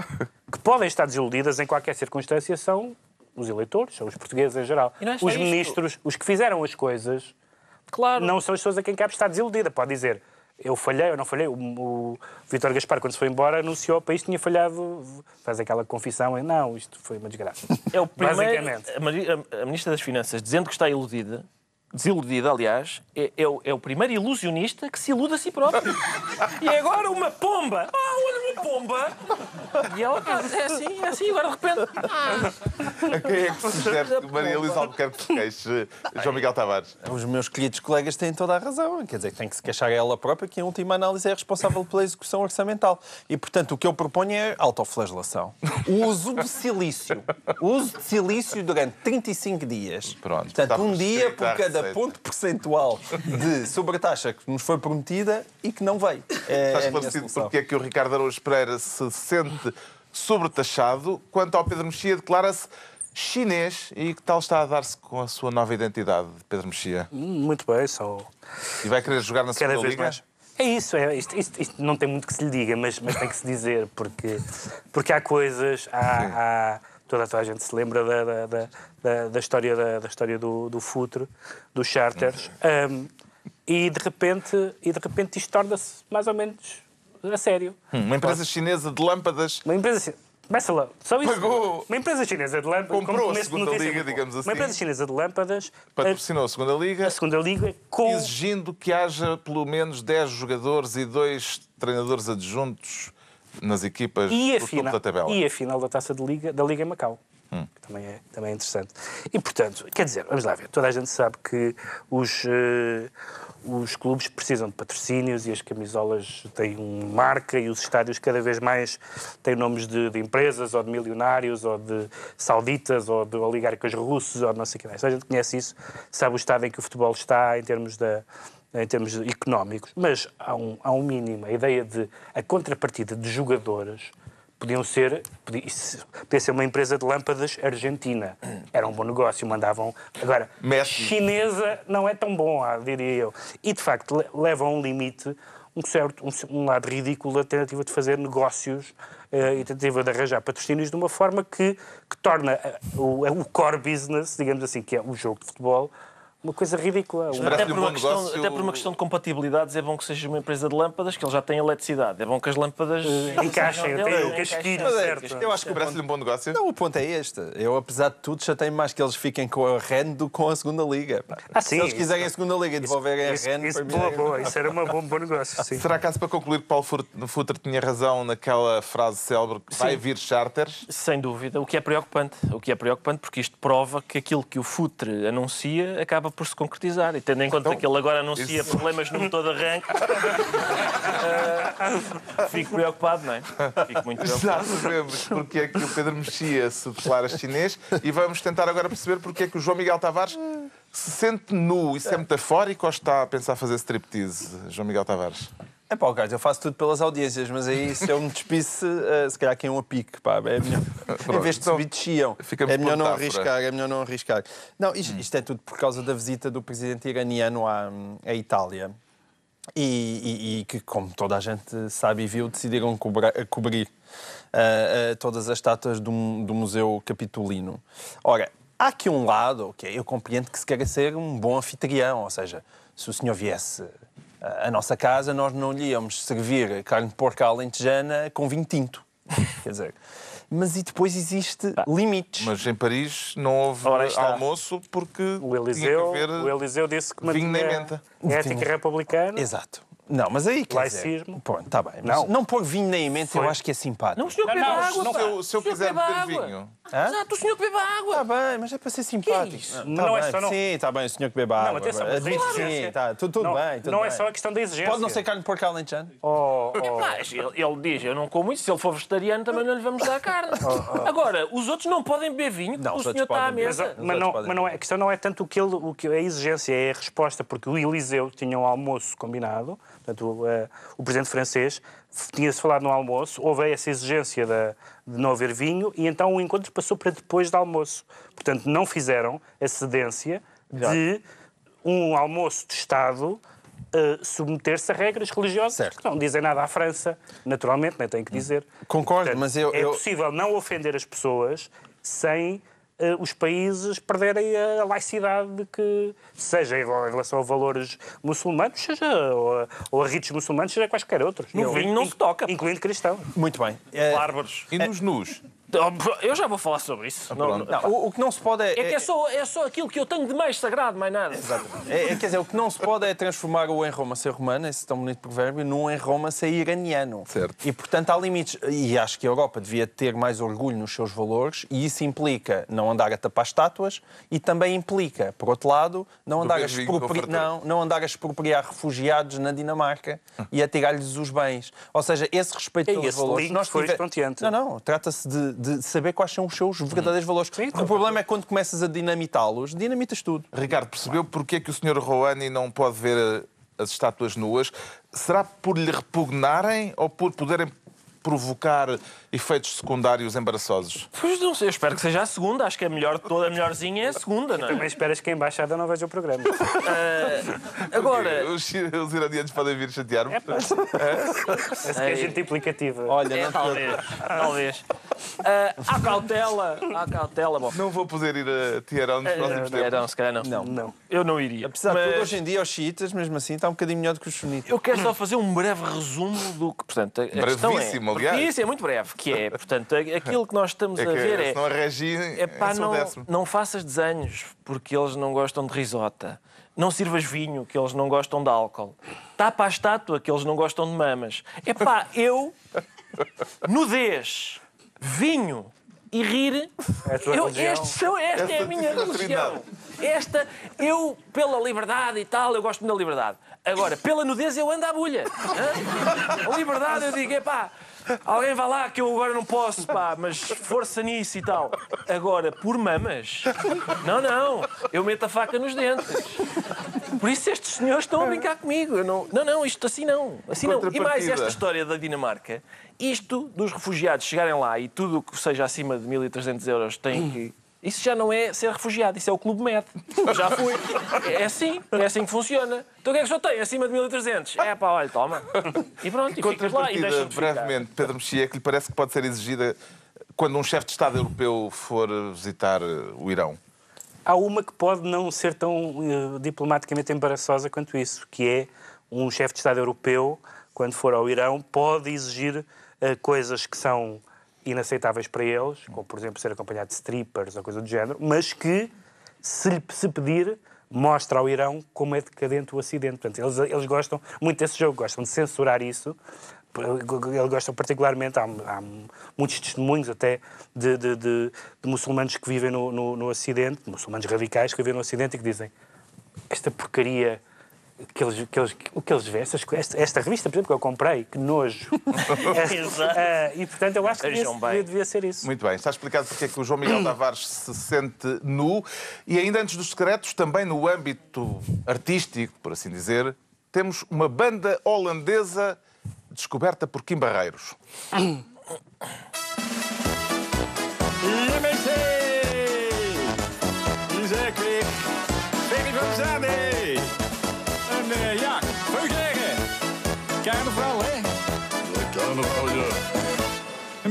que podem estar desiludidas em qualquer circunstância, são os eleitores, são os portugueses em geral. E não é Os isto. ministros, os que fizeram as coisas, Claro. não são as pessoas a quem cabe estar desiludida. Pode dizer, eu falhei ou não falhei. O, o Vítor Gaspar, quando se foi embora, anunciou que o país tinha falhado, faz aquela confissão, em, não, isto foi uma desgraça. É o primeiro, Basicamente. a, a- a Ministra das Finanças dizendo que está iludida, desiludida, aliás, é, é o, é o primeiro ilusionista que se ilude a si próprio. e agora uma pomba! Olha uma pomba! E ela é assim, é assim, agora de repente. Ah, A quem é que se sugere que Maria Elisa Albuquerque se queixe? João Miguel Tavares. Os meus queridos colegas têm toda a razão. Quer dizer, que tem que se queixar a ela própria, que em última análise é responsável pela execução orçamental. E, portanto, o que eu proponho é autoflagelação. O uso de silício. O uso de silício durante 35 dias. Pronto, Portanto, um dia por cada ponto percentual de sobretaxa que nos foi prometida e que não veio. É, esclarecido porque é que o Ricardo Araújo Pereira se sente sobretaxado, quanto ao Pedro Mexia declara-se chinês e que tal está a dar-se com a sua nova identidade, Pedro Mexia? Muito bem, só E vai querer jogar na cada segunda liga? mais. É isso, é, isto, isto- isto não tem muito que se lhe diga, mas, mas tem que se dizer, porque, porque há coisas, há, há- toda, toda a gente se lembra da, da, da, da- da história, da, da história do, do futre, dos charters, hum, e, de repente, e de repente isto torna-se mais ou menos a sério. Hum, Uma empresa chinesa de lâmpadas Uma empresa Começa lá. Só isso. Pagou. Uma empresa chinesa de lâmpadas. Comprou a segunda liga, digamos assim. Uma empresa chinesa de lâmpadas. Patrocinou a segunda liga, a segunda liga com. exigindo que haja pelo menos 10 jogadores e dois treinadores adjuntos nas equipas E a, do final, da tabela. e a final da taça de liga, da Liga em Macau. Hum. Que Também é, também é interessante. E, portanto, quer dizer, vamos lá ver, toda a gente sabe que os, eh, os clubes precisam de patrocínios e as camisolas têm uma marca e os estádios cada vez mais têm nomes de, de empresas ou de milionários ou de sauditas ou de oligarcas russos ou não sei o que mais. Toda a gente conhece isso, sabe o estado em que o futebol está em termos da em termos económicos, mas há um, há um mínimo. A ideia de a contrapartida de jogadores podiam ser, podia, ser uma empresa de lâmpadas argentina. Era um bom negócio, mandavam. Agora, chinesa não é tão bom, ah, diria eu. E de facto le- leva a um limite um certo um, lado ridículo da tentativa de fazer negócios eh, e tentativa de arranjar patrocínios de uma forma que, que torna eh, o, o core business, digamos assim, que é o jogo de futebol, uma coisa ridícula. Um- Até um por, uma questão, negócio. até por uma questão de compatibilidades, é bom que seja uma empresa de lâmpadas, que ele já tem eletricidade. É bom que as lâmpadas Encaixem, sejam tem dele, o encaixem. certo. Eu acho que o Parece-lhe um bom negócio? Não, o ponto é este. Eu, apesar de tudo, já tenho mais que eles fiquem com a REN do que com a segunda Liga. Ah, sim, Se eles isso- quiserem a segunda Liga e devolverem Isso, a REN, isso, mim boa, boa, isso era uma bom, bom negócio. Sim. Será caso para concluir que Paulo Futre tinha razão naquela frase célebre que vai vir charters? Sem dúvida, o que é preocupante. O que é preocupante porque isto prova que aquilo que o Futre anuncia acaba por se concretizar. E tendo em conta Então, que ele agora anuncia isso- problemas no motor de arranque, eh, fico preocupado, não é? Fico muito Já preocupado. sabemos porque é que o Pedro Mexia se declara chinês e vamos tentar agora perceber porque é que o João Miguel Tavares se sente nu. Isso é metafórico ou está a pensar fazer striptease, João Miguel Tavares? É pá, Carlos, eu faço tudo pelas audiências, mas aí se eu me despisse, eh, se calhar quem um a pique, pá, é melhor. em vez de então, subir, desciam. É melhor não arriscar, é melhor não arriscar. Não, isto, isto é tudo por causa da visita do presidente iraniano à, à Itália. E, e- e que, como toda a gente sabe e viu, decidiram cobra- cobrir ah, ah, todas as estátuas do, do Museu Capitolino. Ora, há aqui um lado, ok, eu compreendo que se queira ser um bom anfitrião, ou seja, se o senhor viesse à nossa casa, nós não lhe íamos servir carne de porco à alentejana com vinho tinto. Quer dizer, mas e depois existe limites. Mas em Paris não houve almoço porque O tinha Eliseu, que haver o Eliseu disse que vinho nem menta. a ética republicana. Exato. Não, mas aí quer Laicismo. dizer... Pronto, está bem. Mas Não. não. pôr vinho nem em mente eu acho que é simpático. Não, o senhor bebe não, água, pá. Se eu, se eu O senhor quiser bebe beber água. vinho, Hã? Exato, o senhor bebe água. Está bem, mas é para ser simpático. isso? Tá Não é bem. só não- Sim, está bem, o senhor que bebe água. Não, atenção, mas a Admito que exigência- Sim, tá, tudo, tudo não, bem. Tudo não é bem. só a questão da exigência. Pode não ser carne de porco alentejano? Oh, oh. Mas ele, ele diz, eu não como isso, se ele for vegetariano também não lhe vamos dar carne. Agora, os outros não podem beber vinho, Não, o os senhor outros está à podem beber. Mas, mesa. mas não, mas não é, a questão não é tanto o que, ele, o que a exigência, é a resposta, porque o Eliseu tinha um almoço combinado, portanto, o, eh, o presidente francês tinha-se falado no almoço, houve essa exigência da- de não haver vinho, e então o encontro passou para depois do almoço. Portanto, não fizeram a cedência de um almoço de Estado eh, submeter-se a regras religiosas Certo. que não dizem nada à França, naturalmente, nem tenho que dizer. Concordo, mas eu- É eu- possível não ofender as pessoas sem eh, os países perderem a laicidade de que, seja em relação a valores muçulmanos, seja ou a, ou a ritos muçulmanos, seja quaisquer outros. No vinho não se toca. Incluindo cristãos. Muito bem. É, Bárbaros. e nos nus. Eu já vou falar sobre isso. Não, não, não, o, o que não se pode é... é que é só, é só aquilo que eu tenho de mais sagrado, mais nada. É, é, quer dizer, o que não se pode é transformar o em Roma ser romano, esse tão bonito provérbio, num em Roma ser iraniano. Certo. E, portanto, há limites. E acho que a Europa devia ter mais orgulho nos seus valores, e isso implica não andar a tapar estátuas e também implica, por outro lado, não andar, a expropri... não, não andar a expropriar refugiados na Dinamarca e a tirar-lhes os bens. Ou seja, esse respeito E pelos valores. link foi estonteante. Não, não. Trata-se de, de saber quais são os seus verdadeiros valores. Sim, Porque o problema é quando começas a dinamitá-los, dinamitas tudo. Ricardo, percebeu porque é que o Sr. Rouhani não pode ver eh, as estátuas nuas? Será por lhe repugnarem ou por poderem provocar efeitos secundários embaraçosos? Pois não sei, eu espero que seja a segunda. Acho que a melhor, toda a melhorzinha é a segunda, não é? Também esperas que a embaixada não veja o programa. Agora, Os, os iranianos podem vir chatear-me? É pá. Essa que é a gente implicativa. Olha, é, não talvez, talvez. Há cautela, há cautela. Bom, Não vou poder ir a Teherão nos próximos é, tempos. não, se calhar não. Não. Não. Eu não iria. Apesar de tudo, Mas- hoje em dia, os xiitas, mesmo assim, está um bocadinho melhor do que os sunitas. Eu quero só fazer um breve resumo do que, portanto, a a é... Aliás. Isso é muito breve, que é, portanto, aquilo que nós estamos É a ver que é... se não a Regi É pá, é não, não faças desenhos porque eles não gostam de risota. Não sirvas vinho que eles não gostam de álcool. Tapa a estátua que eles não gostam de mamas. É pá, eu, nudez, vinho e rir. É a tua Eu- religião. estes são, esta é Esta a minha é a religião. Esta, eu, pela liberdade e tal, eu gosto muito da liberdade. Agora, pela nudez, eu ando à bulha. hã? A liberdade, eu digo, epá, alguém vai lá que eu agora não posso, pá, mas força nisso e tal. Agora, por mamas, não, não, eu meto a faca nos dentes. Por isso estes senhores estão a brincar comigo. Eu não, não, não, isto assim não. Assim não. E mais esta história da Dinamarca, isto dos refugiados chegarem lá e tudo o que seja acima de 1.300 euros tem que. Isso já não é ser refugiado, isso é o Clube Med. Já fui. É assim, é assim que funciona. Então o que é que o senhor tem acima de 1.300? É pá, olha, toma. E pronto, e ficas lá e deixa-te ficar. brevemente, Pedro Mexia, que lhe parece que pode ser exigida quando um chefe de Estado europeu for visitar eh, o Irão. Há uma que pode não ser tão eh, diplomaticamente embaraçosa quanto isso, que é um chefe de Estado europeu, quando for ao Irão, pode exigir eh, coisas que são inaceitáveis para eles, como por exemplo ser acompanhado de strippers ou coisa do género, mas que, se se pedir, mostra ao Irão como é decadente o Ocidente. Portanto, eles, eles gostam muito desse jogo, gostam de censurar isso. Eles gostam particularmente, há, há muitos testemunhos até de, de- de- de muçulmanos que vivem no, no- no Ocidente, muçulmanos radicais que vivem no Ocidente e que dizem esta porcaria que eles, que eles, o que eles vêem, esta, esta revista, por exemplo, que eu comprei, que nojo. Exato. Eh, e portanto eu acho que devia, bem. devia ser isso. Muito bem, está explicado porque é que o João Miguel Tavares se sente nu. E ainda antes dos secretos, também no âmbito artístico, por assim dizer, temos uma banda holandesa descoberta por Kim Barreiros.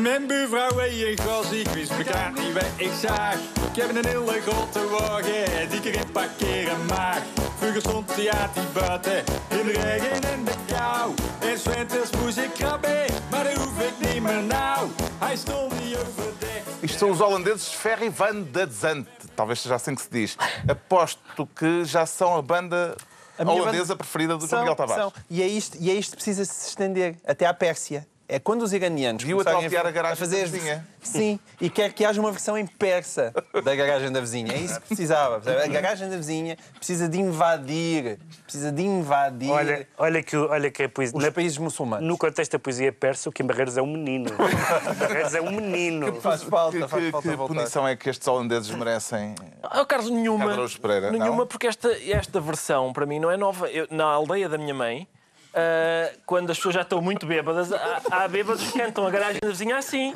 Mijn buurvrouw ik was, ik wist elkaar niet wat ik zag. Ik heb een hele grote wagen, die ik in parkeren mag. Vroeger stond hij uit die buiten, in de regen en de kou. En moest ik krabben, maar dat hoef ik niet meer nou. Hij stond niet overdekt. Isto são os holandeses Ferry van de Zant. Talvez seja assim que se diz. Aposto que já são a banda A holandesa banda- preferida do São, Miguel Tavares. são. E, é isto, e é isto que precisa se estender até à Pérsia. É quando os iranianos Viu começarem atrofiar a garagem fazer da vizinha. Sim, e quer que haja uma versão em persa da garagem da vizinha. É isso que precisava. A garagem da vizinha precisa de invadir. Precisa de invadir Olha, olha, que, olha que a poesia. os na- países muçulmanos. no contexto da poesia persa, o Kim Barreiros é um menino. Barreiros é um menino. Faz falta, Que, faz que- falta que voltar. punição é que estes holandeses merecem? Ah, Carlos, nenhuma. Pereira, nenhuma, não? porque esta, esta versão, para mim, não é nova. Eu- na aldeia da minha mãe, ah, quando as pessoas já estão muito bêbadas, há, há bêbados que cantam a garagem da vizinha assim.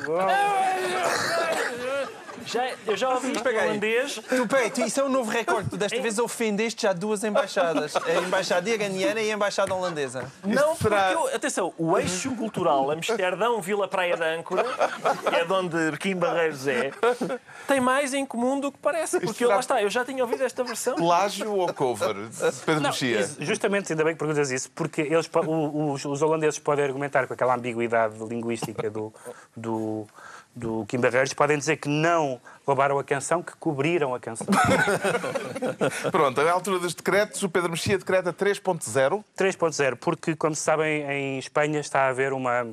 Já, eu já ouvi isto em holandês. Tu, peraí, tu, isso é um novo recorde. Tu desta vez ofendeste já duas embaixadas. A embaixada iraniana e a embaixada holandesa. Não, será- porque eu, atenção, o eixo cultural Amsterdão, Vila Praia da Âncora, que é de onde Kim Barreiros é, tem mais em comum do que parece. Porque eu, lá está, eu já tinha ouvido esta versão. Plágio ou cover? Pedro Não, Mexia. justamente, ainda bem que perguntas isso, porque eles, os, os holandeses podem argumentar com aquela ambiguidade linguística do, do, do Kim Barreiros, podem dizer que não roubaram a canção, que cobriram a canção. Pronto, à altura dos decretos, o Pedro Mexia decreta 3.0. 3.0, porque, como se sabem, em Espanha está a haver uma.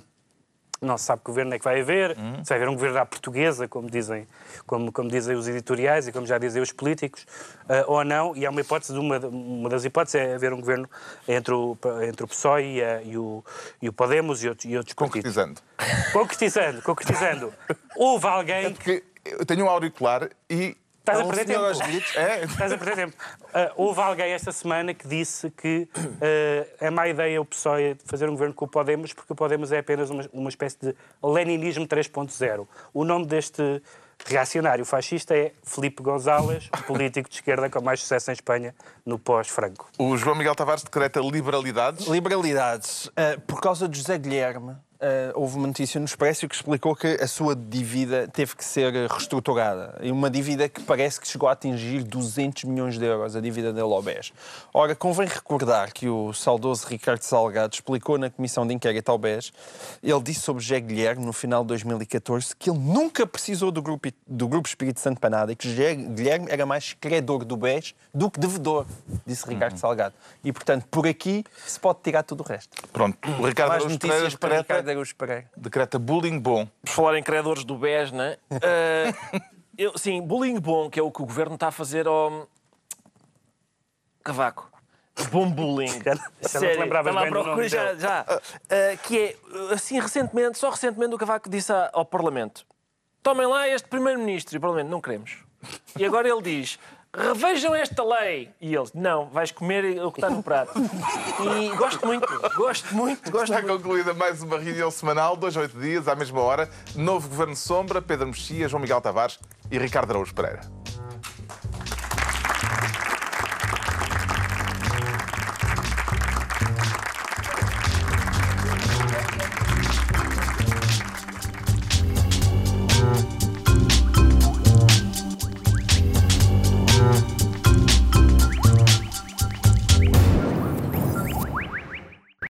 Não se sabe que governo é que vai haver, se vai haver um governo à portuguesa, como dizem, como, como dizem os editoriais e como já dizem os políticos, ah, ou não, e há uma hipótese, de uma, uma das hipóteses é haver um governo entre o, entre o PSOE e, a- e o, e o Podemos e outros, e outros partidos. Concretizando. Concretizando, concretizando. Houve alguém que. Porque eu tenho um auricular e. Estás há a um perder tempo. aos gritos. É, Estás a perder tempo. Ah, houve alguém esta semana que disse que ah, é má ideia o PSOE fazer um governo com o Podemos, porque o Podemos é apenas uma, uma espécie de leninismo 3.0. O nome deste reacionário fascista é Felipe González, político de esquerda com mais sucesso em Espanha no pós-Franco. o João Miguel Tavares decreta liberalidades. Liberalidades. Ah, por causa de José Guilherme, ah, houve uma notícia no Expresso que explicou que a sua dívida teve que ser reestruturada. E uma dívida que parece que chegou a atingir 200 milhões de euros, a dívida dele ao BES. Ora, convém recordar que o saudoso Ricardo Salgado explicou na Comissão de Inquérito ao BES, ele disse sobre José Guilherme, no final de 2014, que ele nunca precisou do Grupo, do grupo Espírito Santo para nada e que José Guilherme era mais credor do BES do que devedor, disse Ricardo Salgado. E, portanto, por aqui se pode tirar tudo o resto. Pronto, o Ricardo Mais notícias para decreta Ricardo Araújo Pereira. Decreta bullying bom. Por falar em credores do BES, né? Ah, eu, sim, bullying bom, que é o que o governo está a fazer ao. Cavaco. Bom bullying. Já não te Sério, lembravas bem do nome já, dele. já. Ah, que é, assim, recentemente, só recentemente o Cavaco disse ao Parlamento: tomem lá este Primeiro-Ministro. E o Parlamento, não queremos. E agora ele diz: revejam esta lei. E eles, não, vais comer o que está no prato. E gosto muito, gosto muito, gosto Está muito. concluída mais uma reunião semanal, dois a oito dias, à mesma hora. Novo Governo Sombra, Pedro Mexia, João Miguel Tavares e Ricardo Araújo Pereira.